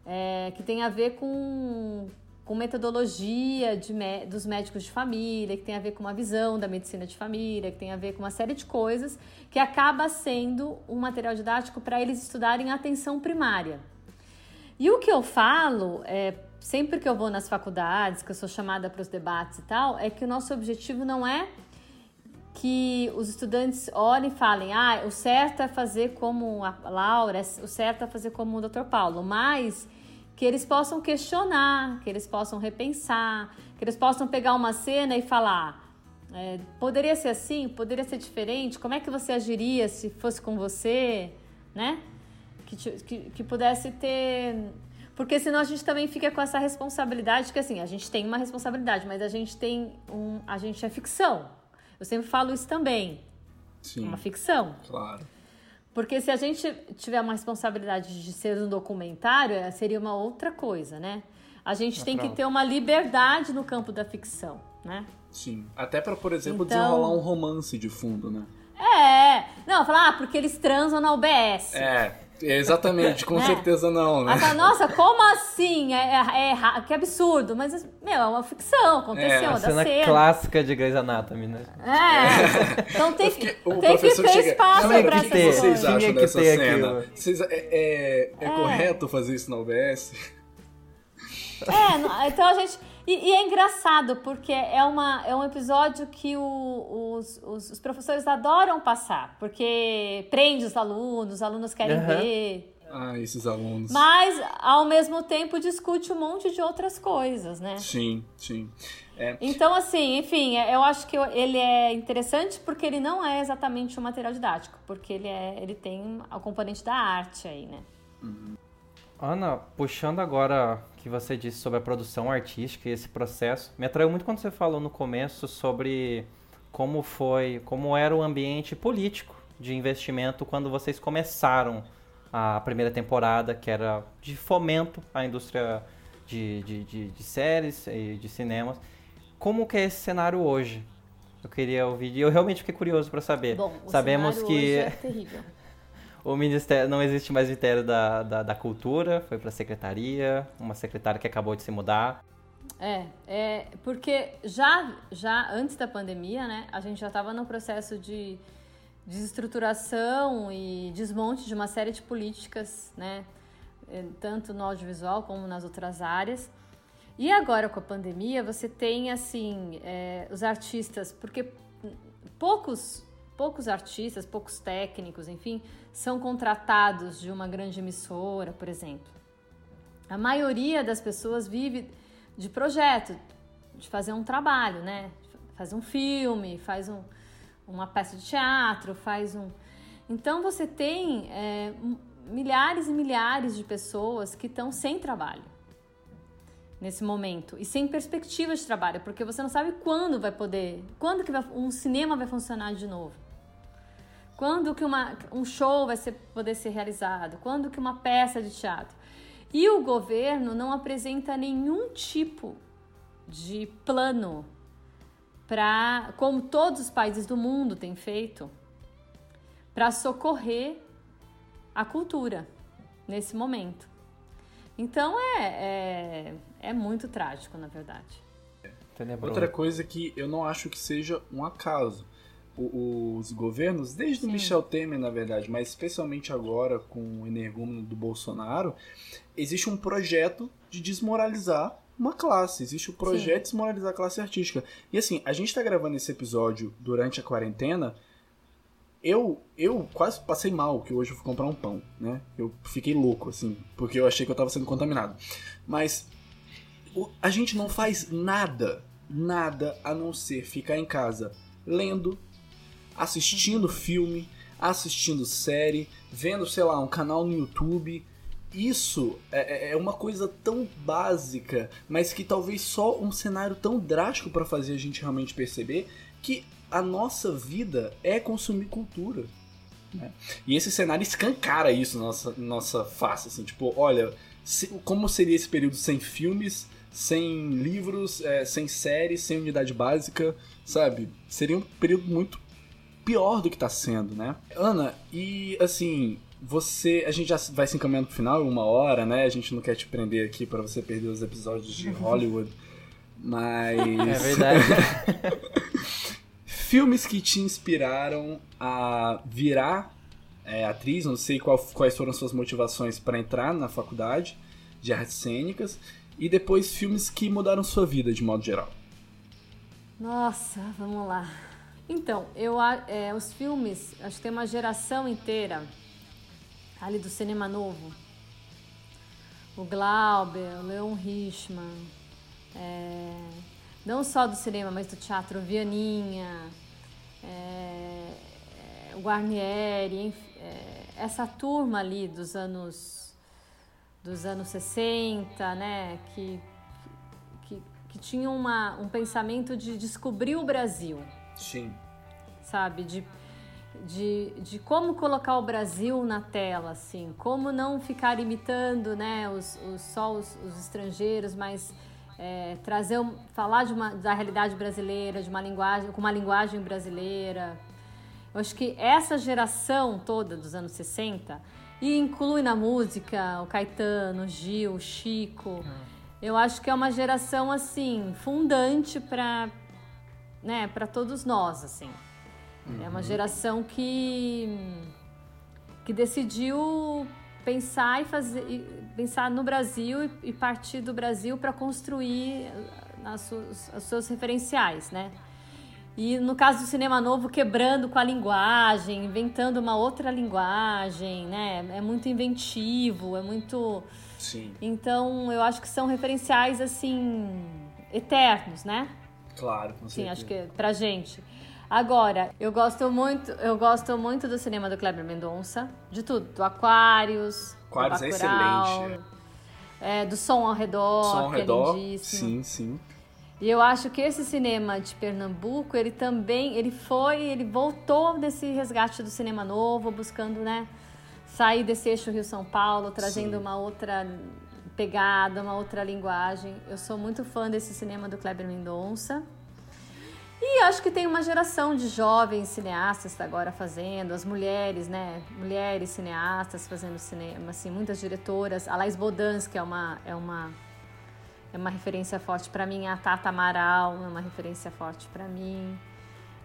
É, que tem a ver com, com metodologia de dos médicos de família, que tem a ver com uma visão da medicina de família, que tem a ver com uma série de coisas que acaba sendo um material didático para eles estudarem a atenção primária. E o que eu falo, é, sempre que eu vou nas faculdades, que eu sou chamada para os debates e tal, é que o nosso objetivo não é que os estudantes olhem e falem, ah, o certo é fazer como a Laura, o certo é fazer como o Dr. Paulo, mas que eles possam questionar, que eles possam repensar, que eles possam pegar uma cena e falar, é, poderia ser assim, poderia ser diferente, como é que você agiria se fosse com você, né? Que, ti- que, que pudesse ter... Porque senão a gente também fica com essa responsabilidade, que assim, a gente tem uma responsabilidade, mas a gente tem um... a gente é ficção. Eu sempre falo isso também, Sim, uma ficção. claro. Porque se a gente tiver uma responsabilidade de ser um documentário, eh, seria uma outra coisa, né? A gente tem que pronto. ter uma liberdade no campo da ficção, né? Sim. Até pra, por exemplo, Então- desenrolar um romance de fundo, né? É, não, falar, ah, porque eles transam na UBS. É, exatamente, com Né? certeza não, né? Fala, nossa, como assim? É, é, é que absurdo. Mas, meu, é uma ficção, aconteceu, É, da a Cena cena. clássica de Grey's Anatomy, né? É, [LAUGHS] então tem que, tem que ter chega. espaço Galera, pra o que, ter, vocês acham Tinha que dessa cena? Vocês- é, é- é correto fazer isso na UBS? É, não- então a gente. E, e é engraçado, porque é, uma, é um episódio que o- os, os, os professores adoram passar, porque prende os alunos, os alunos querem Aham. ver. Ah, esses alunos. Mas, ao mesmo tempo, discute um monte de outras coisas, né? Sim, sim. É, Então, assim, enfim, é- eu acho que ele é interessante porque ele não é exatamente um material didático, porque ele, é, ele tem o componente da arte aí, né? Ana, puxando agora que você disse sobre a produção artística e esse processo, me atraiu muito quando você falou no começo sobre como foi, como era o ambiente político de investimento quando vocês começaram a primeira temporada, que era de fomento à indústria de, de, de, de séries e de cinemas. Como que é esse cenário hoje? Eu queria ouvir, e eu realmente fiquei curioso para saber. Bom, o Sabemos cenário que hoje é terrível. O ministério não existe mais Ministério da, da, da Cultura, foi para secretaria, uma secretária que acabou de se mudar. É, é porque já, já antes da pandemia, né, a gente já estava no processo de desestruturação e desmonte de uma série de políticas, né, eh, tanto no audiovisual como nas outras áreas. E agora com a pandemia, você tem assim eh, os artistas, porque poucos poucos artistas, poucos técnicos, enfim, são contratados de uma grande emissora, por exemplo. A maioria das pessoas vive de projeto, de fazer um trabalho, né? faz um filme, faz um, uma peça de teatro, faz um. Então você tem é, milhares e milhares de pessoas que estão sem trabalho nesse momento e sem perspectiva de trabalho, porque você não sabe quando vai poder, quando que vai- um cinema vai funcionar de novo. Quando que uma, um show vai ser, poder ser realizado? Quando que uma peça de teatro? E o governo não apresenta nenhum tipo de plano para, como todos os países do mundo têm feito, para socorrer a cultura nesse momento. Então é, é, é muito trágico, na verdade. Outra coisa que eu não acho que seja um acaso. O- os governos, desde o Sim. Michel Temer, na verdade, mas especialmente agora com o energúmeno do Bolsonaro, existe um projeto de desmoralizar uma classe. Existe o projeto de desmoralizar a classe artística. E assim, a gente tá gravando esse episódio durante a quarentena. Eu, eu quase passei mal, que hoje eu fui comprar um pão, né? Eu fiquei louco, assim, porque eu achei que eu tava sendo contaminado. Mas o- a gente não faz nada, nada a não ser ficar em casa lendo, assistindo filme, assistindo série, vendo, sei lá, um canal no YouTube. Isso é, é- é uma coisa tão básica, mas que talvez só um cenário tão drástico para fazer a gente realmente perceber que a nossa vida é consumir cultura. né? E esse cenário escancara isso na nossa, nossa face, assim, tipo, olha, se- como seria esse período sem filmes, sem livros, é, sem séries, sem unidade básica, sabe? Seria um período muito pior do que tá sendo, né? Ana, e assim, você. A gente já vai se encaminhando pro final, uma hora, né? A gente não quer te prender aqui pra você perder os episódios de [LAUGHS] Hollywood. Mas. É verdade. [LAUGHS] Filmes que te inspiraram a virar é, atriz, não sei qual- quais foram suas motivações para entrar na faculdade de artes cênicas, e depois filmes que mudaram sua vida de modo geral. Nossa, vamos lá. Então, eu, é, os filmes, acho que tem uma geração inteira ali do cinema novo. O Glauber, o Leon Richman, é, não só do cinema, mas do teatro, Vianinha, é, é, o Guarnieri, é, essa turma ali dos anos dos anos 60, né, que, que, que tinha uma, um pensamento de descobrir o Brasil Sim. sabe? De, de, de como colocar o Brasil na tela, assim, como não ficar imitando, né, os, os, só os, os estrangeiros, mas é, trazer, um- falar de uma, da realidade brasileira, de uma linguagem, com uma linguagem brasileira. Eu acho que essa geração toda dos anos 60, e inclui na música o Caetano, o Gil, o Chico, eu acho que é uma geração, assim, fundante para né, para todos nós, assim. É uma geração que que decidiu pensar e fazer pensar no Brasil e, partir do Brasil para construir as suas, os seus referenciais, né? E no caso do cinema novo, quebrando com a linguagem, inventando uma outra linguagem, né? É muito inventivo, é muito Sim, então, eu acho que são referenciais, assim, eternos, né? Claro, com Sim, certeza. acho que pra gente. Agora, eu gosto muito, eu gosto muito do cinema do Kleber Mendonça, de tudo, do Aquarius, Aquarius do é Bacurau, excelente, é, do Som ao Redor, Som ao que redor, é sim, sim. E eu acho que esse cinema de Pernambuco, ele também, ele foi, ele voltou desse resgate do cinema novo, buscando, né, sair desse eixo Rio-São Paulo, trazendo Sim. uma outra pegada, uma outra linguagem. Eu sou muito fã desse cinema do Kleber Mendonça. E acho que tem uma geração de jovens cineastas agora fazendo, as mulheres, né? Mulheres cineastas fazendo cinema, assim, muitas diretoras. A Laís Bodans, que é uma, é uma, é uma referência forte para mim. A Tata Amaral é uma referência forte para mim.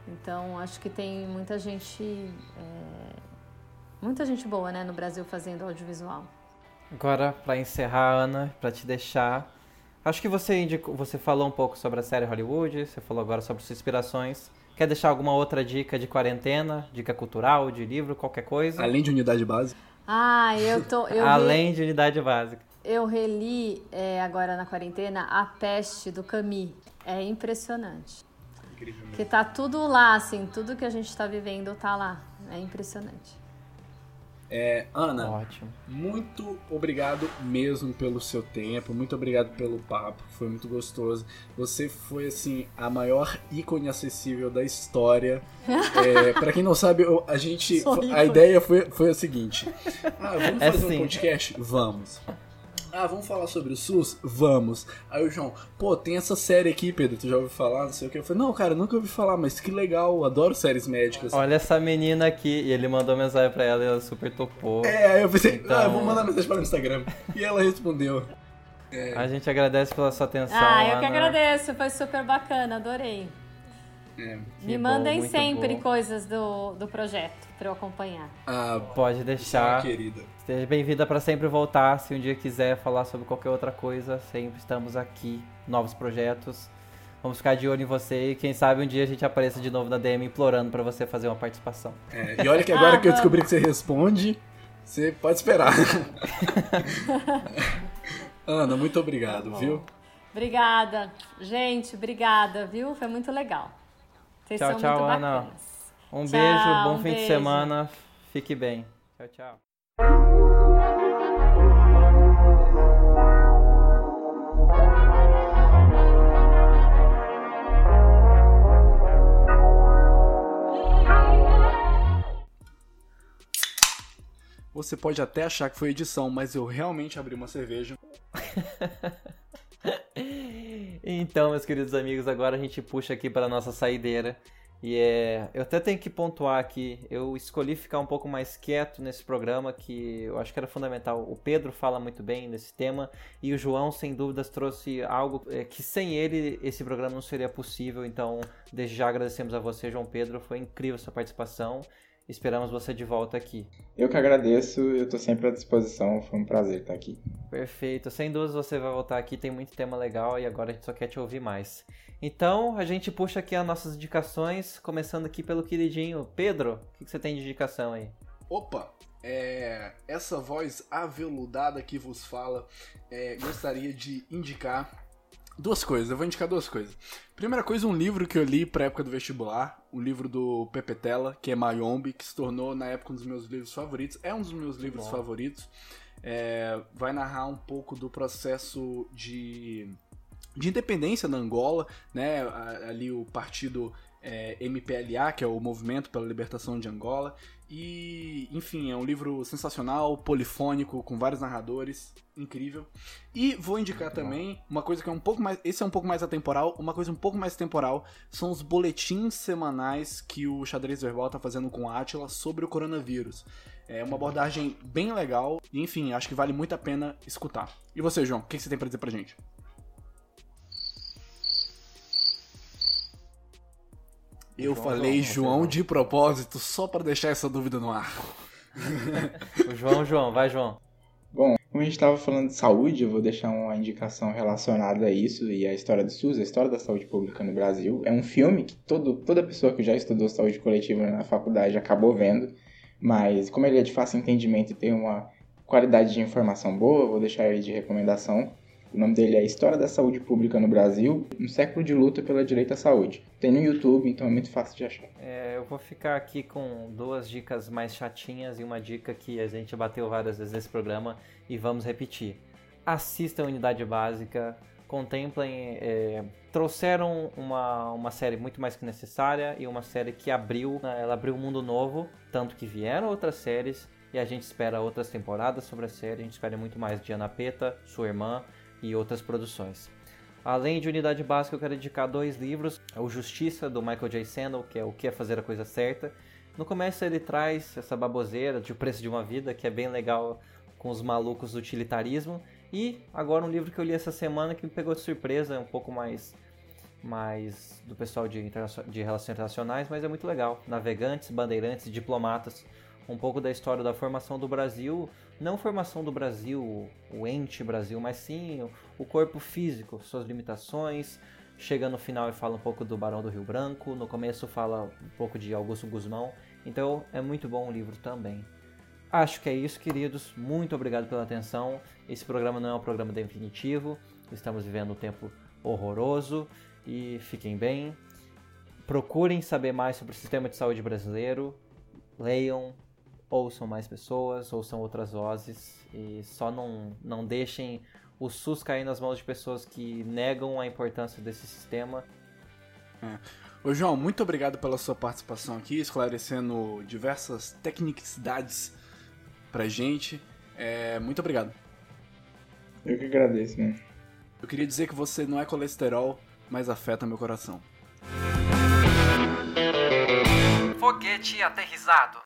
Então, acho que tem muita gente, é, muita gente boa, né, no Brasil fazendo audiovisual. Agora, pra encerrar, Ana, pra te deixar. Acho que você indicou, você falou um pouco sobre a série Hollywood, você falou agora sobre suas inspirações. Quer deixar alguma outra dica de quarentena, dica cultural, de livro, qualquer coisa? Além de unidade base, Ah, eu tô. [LAUGHS] Eu re- Além de unidade básica. Eu reli é, agora na quarentena A Peste do Camus. É impressionante. incrível. Que tá tudo lá, assim, tudo que a gente tá vivendo tá lá. É impressionante. É, Ana, Ótimo. muito obrigado mesmo pelo seu tempo, muito obrigado pelo papo, foi muito gostoso. Você foi, assim, a maior ícone acessível da história. [LAUGHS] É, para quem não sabe, eu- a gente. Sou A ícone. ideia foi, foi a seguinte: ah, vamos É fazer sim. um podcast? Vamos. Ah, vamos falar sobre o SUS? Vamos. Aí o João, pô, tem essa série aqui, Pedro, tu já ouviu falar? Não sei o que. Eu falei, não, cara, nunca ouvi falar, mas que legal, adoro séries médicas. Olha essa menina aqui. E ele mandou mensagem pra ela e ela super topou. É, aí eu pensei, Então- ah, vou mandar mensagem para o Instagram. E ela respondeu. A gente agradece pela sua atenção. ah, eu que Ana. agradeço, foi super bacana, adorei. É. Me bom, mandem muito sempre bom. coisas do, do projeto pra eu acompanhar. Ah, Pode deixar. querida. Seja bem-vinda para sempre voltar. Se um dia quiser falar sobre qualquer outra coisa, sempre estamos aqui. Novos projetos. Vamos ficar de olho em você e quem sabe um dia a gente apareça de novo na DM implorando para você fazer uma participação. É, e olha que agora Ah, que eu descobri que você responde, você pode esperar. [LAUGHS] Ana, muito obrigado, viu? Obrigada. Gente, obrigada, viu? Foi muito legal. Vocês Tchau, são tchau, muito Ana. bacanas. Um Tchau, beijo, bom um fim de beijo. semana. Fique bem. Tchau, tchau. Você pode até achar que foi edição, mas eu realmente abri uma cerveja. [LAUGHS] Então, meus queridos amigos, agora a gente puxa aqui para nossa saideira. E é, eu até tenho que pontuar aqui, eu escolhi ficar um pouco mais quieto nesse programa, que eu acho que era fundamental. O Pedro fala muito bem nesse tema, e o João, sem dúvidas, trouxe algo é, que sem ele esse programa não seria possível. Então, desde já agradecemos a você, João Pedro, foi incrível sua participação. Esperamos você de volta aqui. Eu que agradeço, eu tô sempre à disposição, foi um prazer estar aqui. Perfeito, sem dúvidas você vai voltar aqui, tem muito tema legal e agora a gente só quer te ouvir mais. Então, a gente puxa aqui as nossas indicações, começando aqui pelo queridinho Pedro. O que que você tem de indicação aí? Opa, é, essa voz aveludada que vos fala, é, gostaria de indicar duas coisas. Eu vou indicar duas coisas. Primeira coisa, um livro que eu li pra época do vestibular, o livro do Pepe Tela, que é Mayombe, que se tornou na época um dos meus livros favoritos. É um dos meus livros bom. favoritos. É, vai narrar um pouco do processo de, de independência na Angola, né? Ali o partido é, MPLA, que é o Movimento pela Libertação de Angola. E, enfim, é um livro sensacional, polifônico, com vários narradores, incrível. E vou indicar também uma coisa que é um pouco mais. Esse é um pouco mais atemporal, uma coisa um pouco mais temporal são os boletins semanais que o Xadrez Verbal tá fazendo com a Atila sobre o coronavírus. É uma abordagem bem legal e, enfim, acho que vale muito a pena escutar. E você, João, o que que você tem pra dizer pra gente? Eu João, falei João, João João. de propósito só pra deixar essa dúvida no ar. [LAUGHS] O João, João, vai João. Bom, como a gente estava falando de saúde, eu vou deixar uma indicação relacionada a isso e à história do SUS, a história da saúde pública no Brasil. É um filme que todo, toda pessoa que já estudou saúde coletiva na faculdade acabou vendo, mas como ele é de fácil entendimento e tem uma qualidade de informação boa, eu vou deixar ele de recomendação. O nome dele é História da Saúde Pública no Brasil, um século de luta pela direito à saúde. Tem no YouTube, então é muito fácil de achar. É, eu vou ficar aqui com duas dicas mais chatinhas e uma dica que a gente bateu várias vezes nesse programa e vamos repetir. Assistam Unidade Básica, contemplem. é, trouxeram uma, uma série muito mais que necessária e uma série que abriu, né, ela abriu um mundo novo, tanto que vieram outras séries e a gente espera outras temporadas sobre a série, a gente espera muito mais de Ana Peta, sua irmã e outras produções. Além de Unidade Básica, eu quero indicar dois livros. O Justiça, do Michael J. Sandel, que é O que é Fazer a Coisa Certa. No começo ele traz essa baboseira de O Preço de uma Vida, que é bem legal com os malucos do utilitarismo. E agora um livro que eu li essa semana que me pegou de surpresa, é um pouco mais, mais do pessoal de, de relações internacionais, mas é muito legal. Navegantes, bandeirantes, diplomatas. Um pouco da história da formação do Brasil, não formação do Brasil, o ente Brasil, mas sim o- corpo físico, suas limitações. Chega no final e fala um pouco do Barão do Rio Branco, no começo fala um pouco de Augusto Guzmão. Então é muito bom o livro também. Acho que é isso, queridos. Muito obrigado pela atenção. Esse programa não é um programa definitivo. Estamos vivendo um tempo horroroso e fiquem bem. procurem saber mais sobre o sistema de saúde brasileiro, leiam, ouçam mais pessoas, ouçam outras vozes e só não, não deixem o SUS cair nas mãos de pessoas que negam a importância desse sistema. Ô João, muito obrigado pela sua participação aqui, esclarecendo diversas tecnicidades pra gente. É, muito obrigado. Eu que agradeço, né? Eu queria dizer que você não é colesterol, mas afeta meu coração. Foguete aterrizado.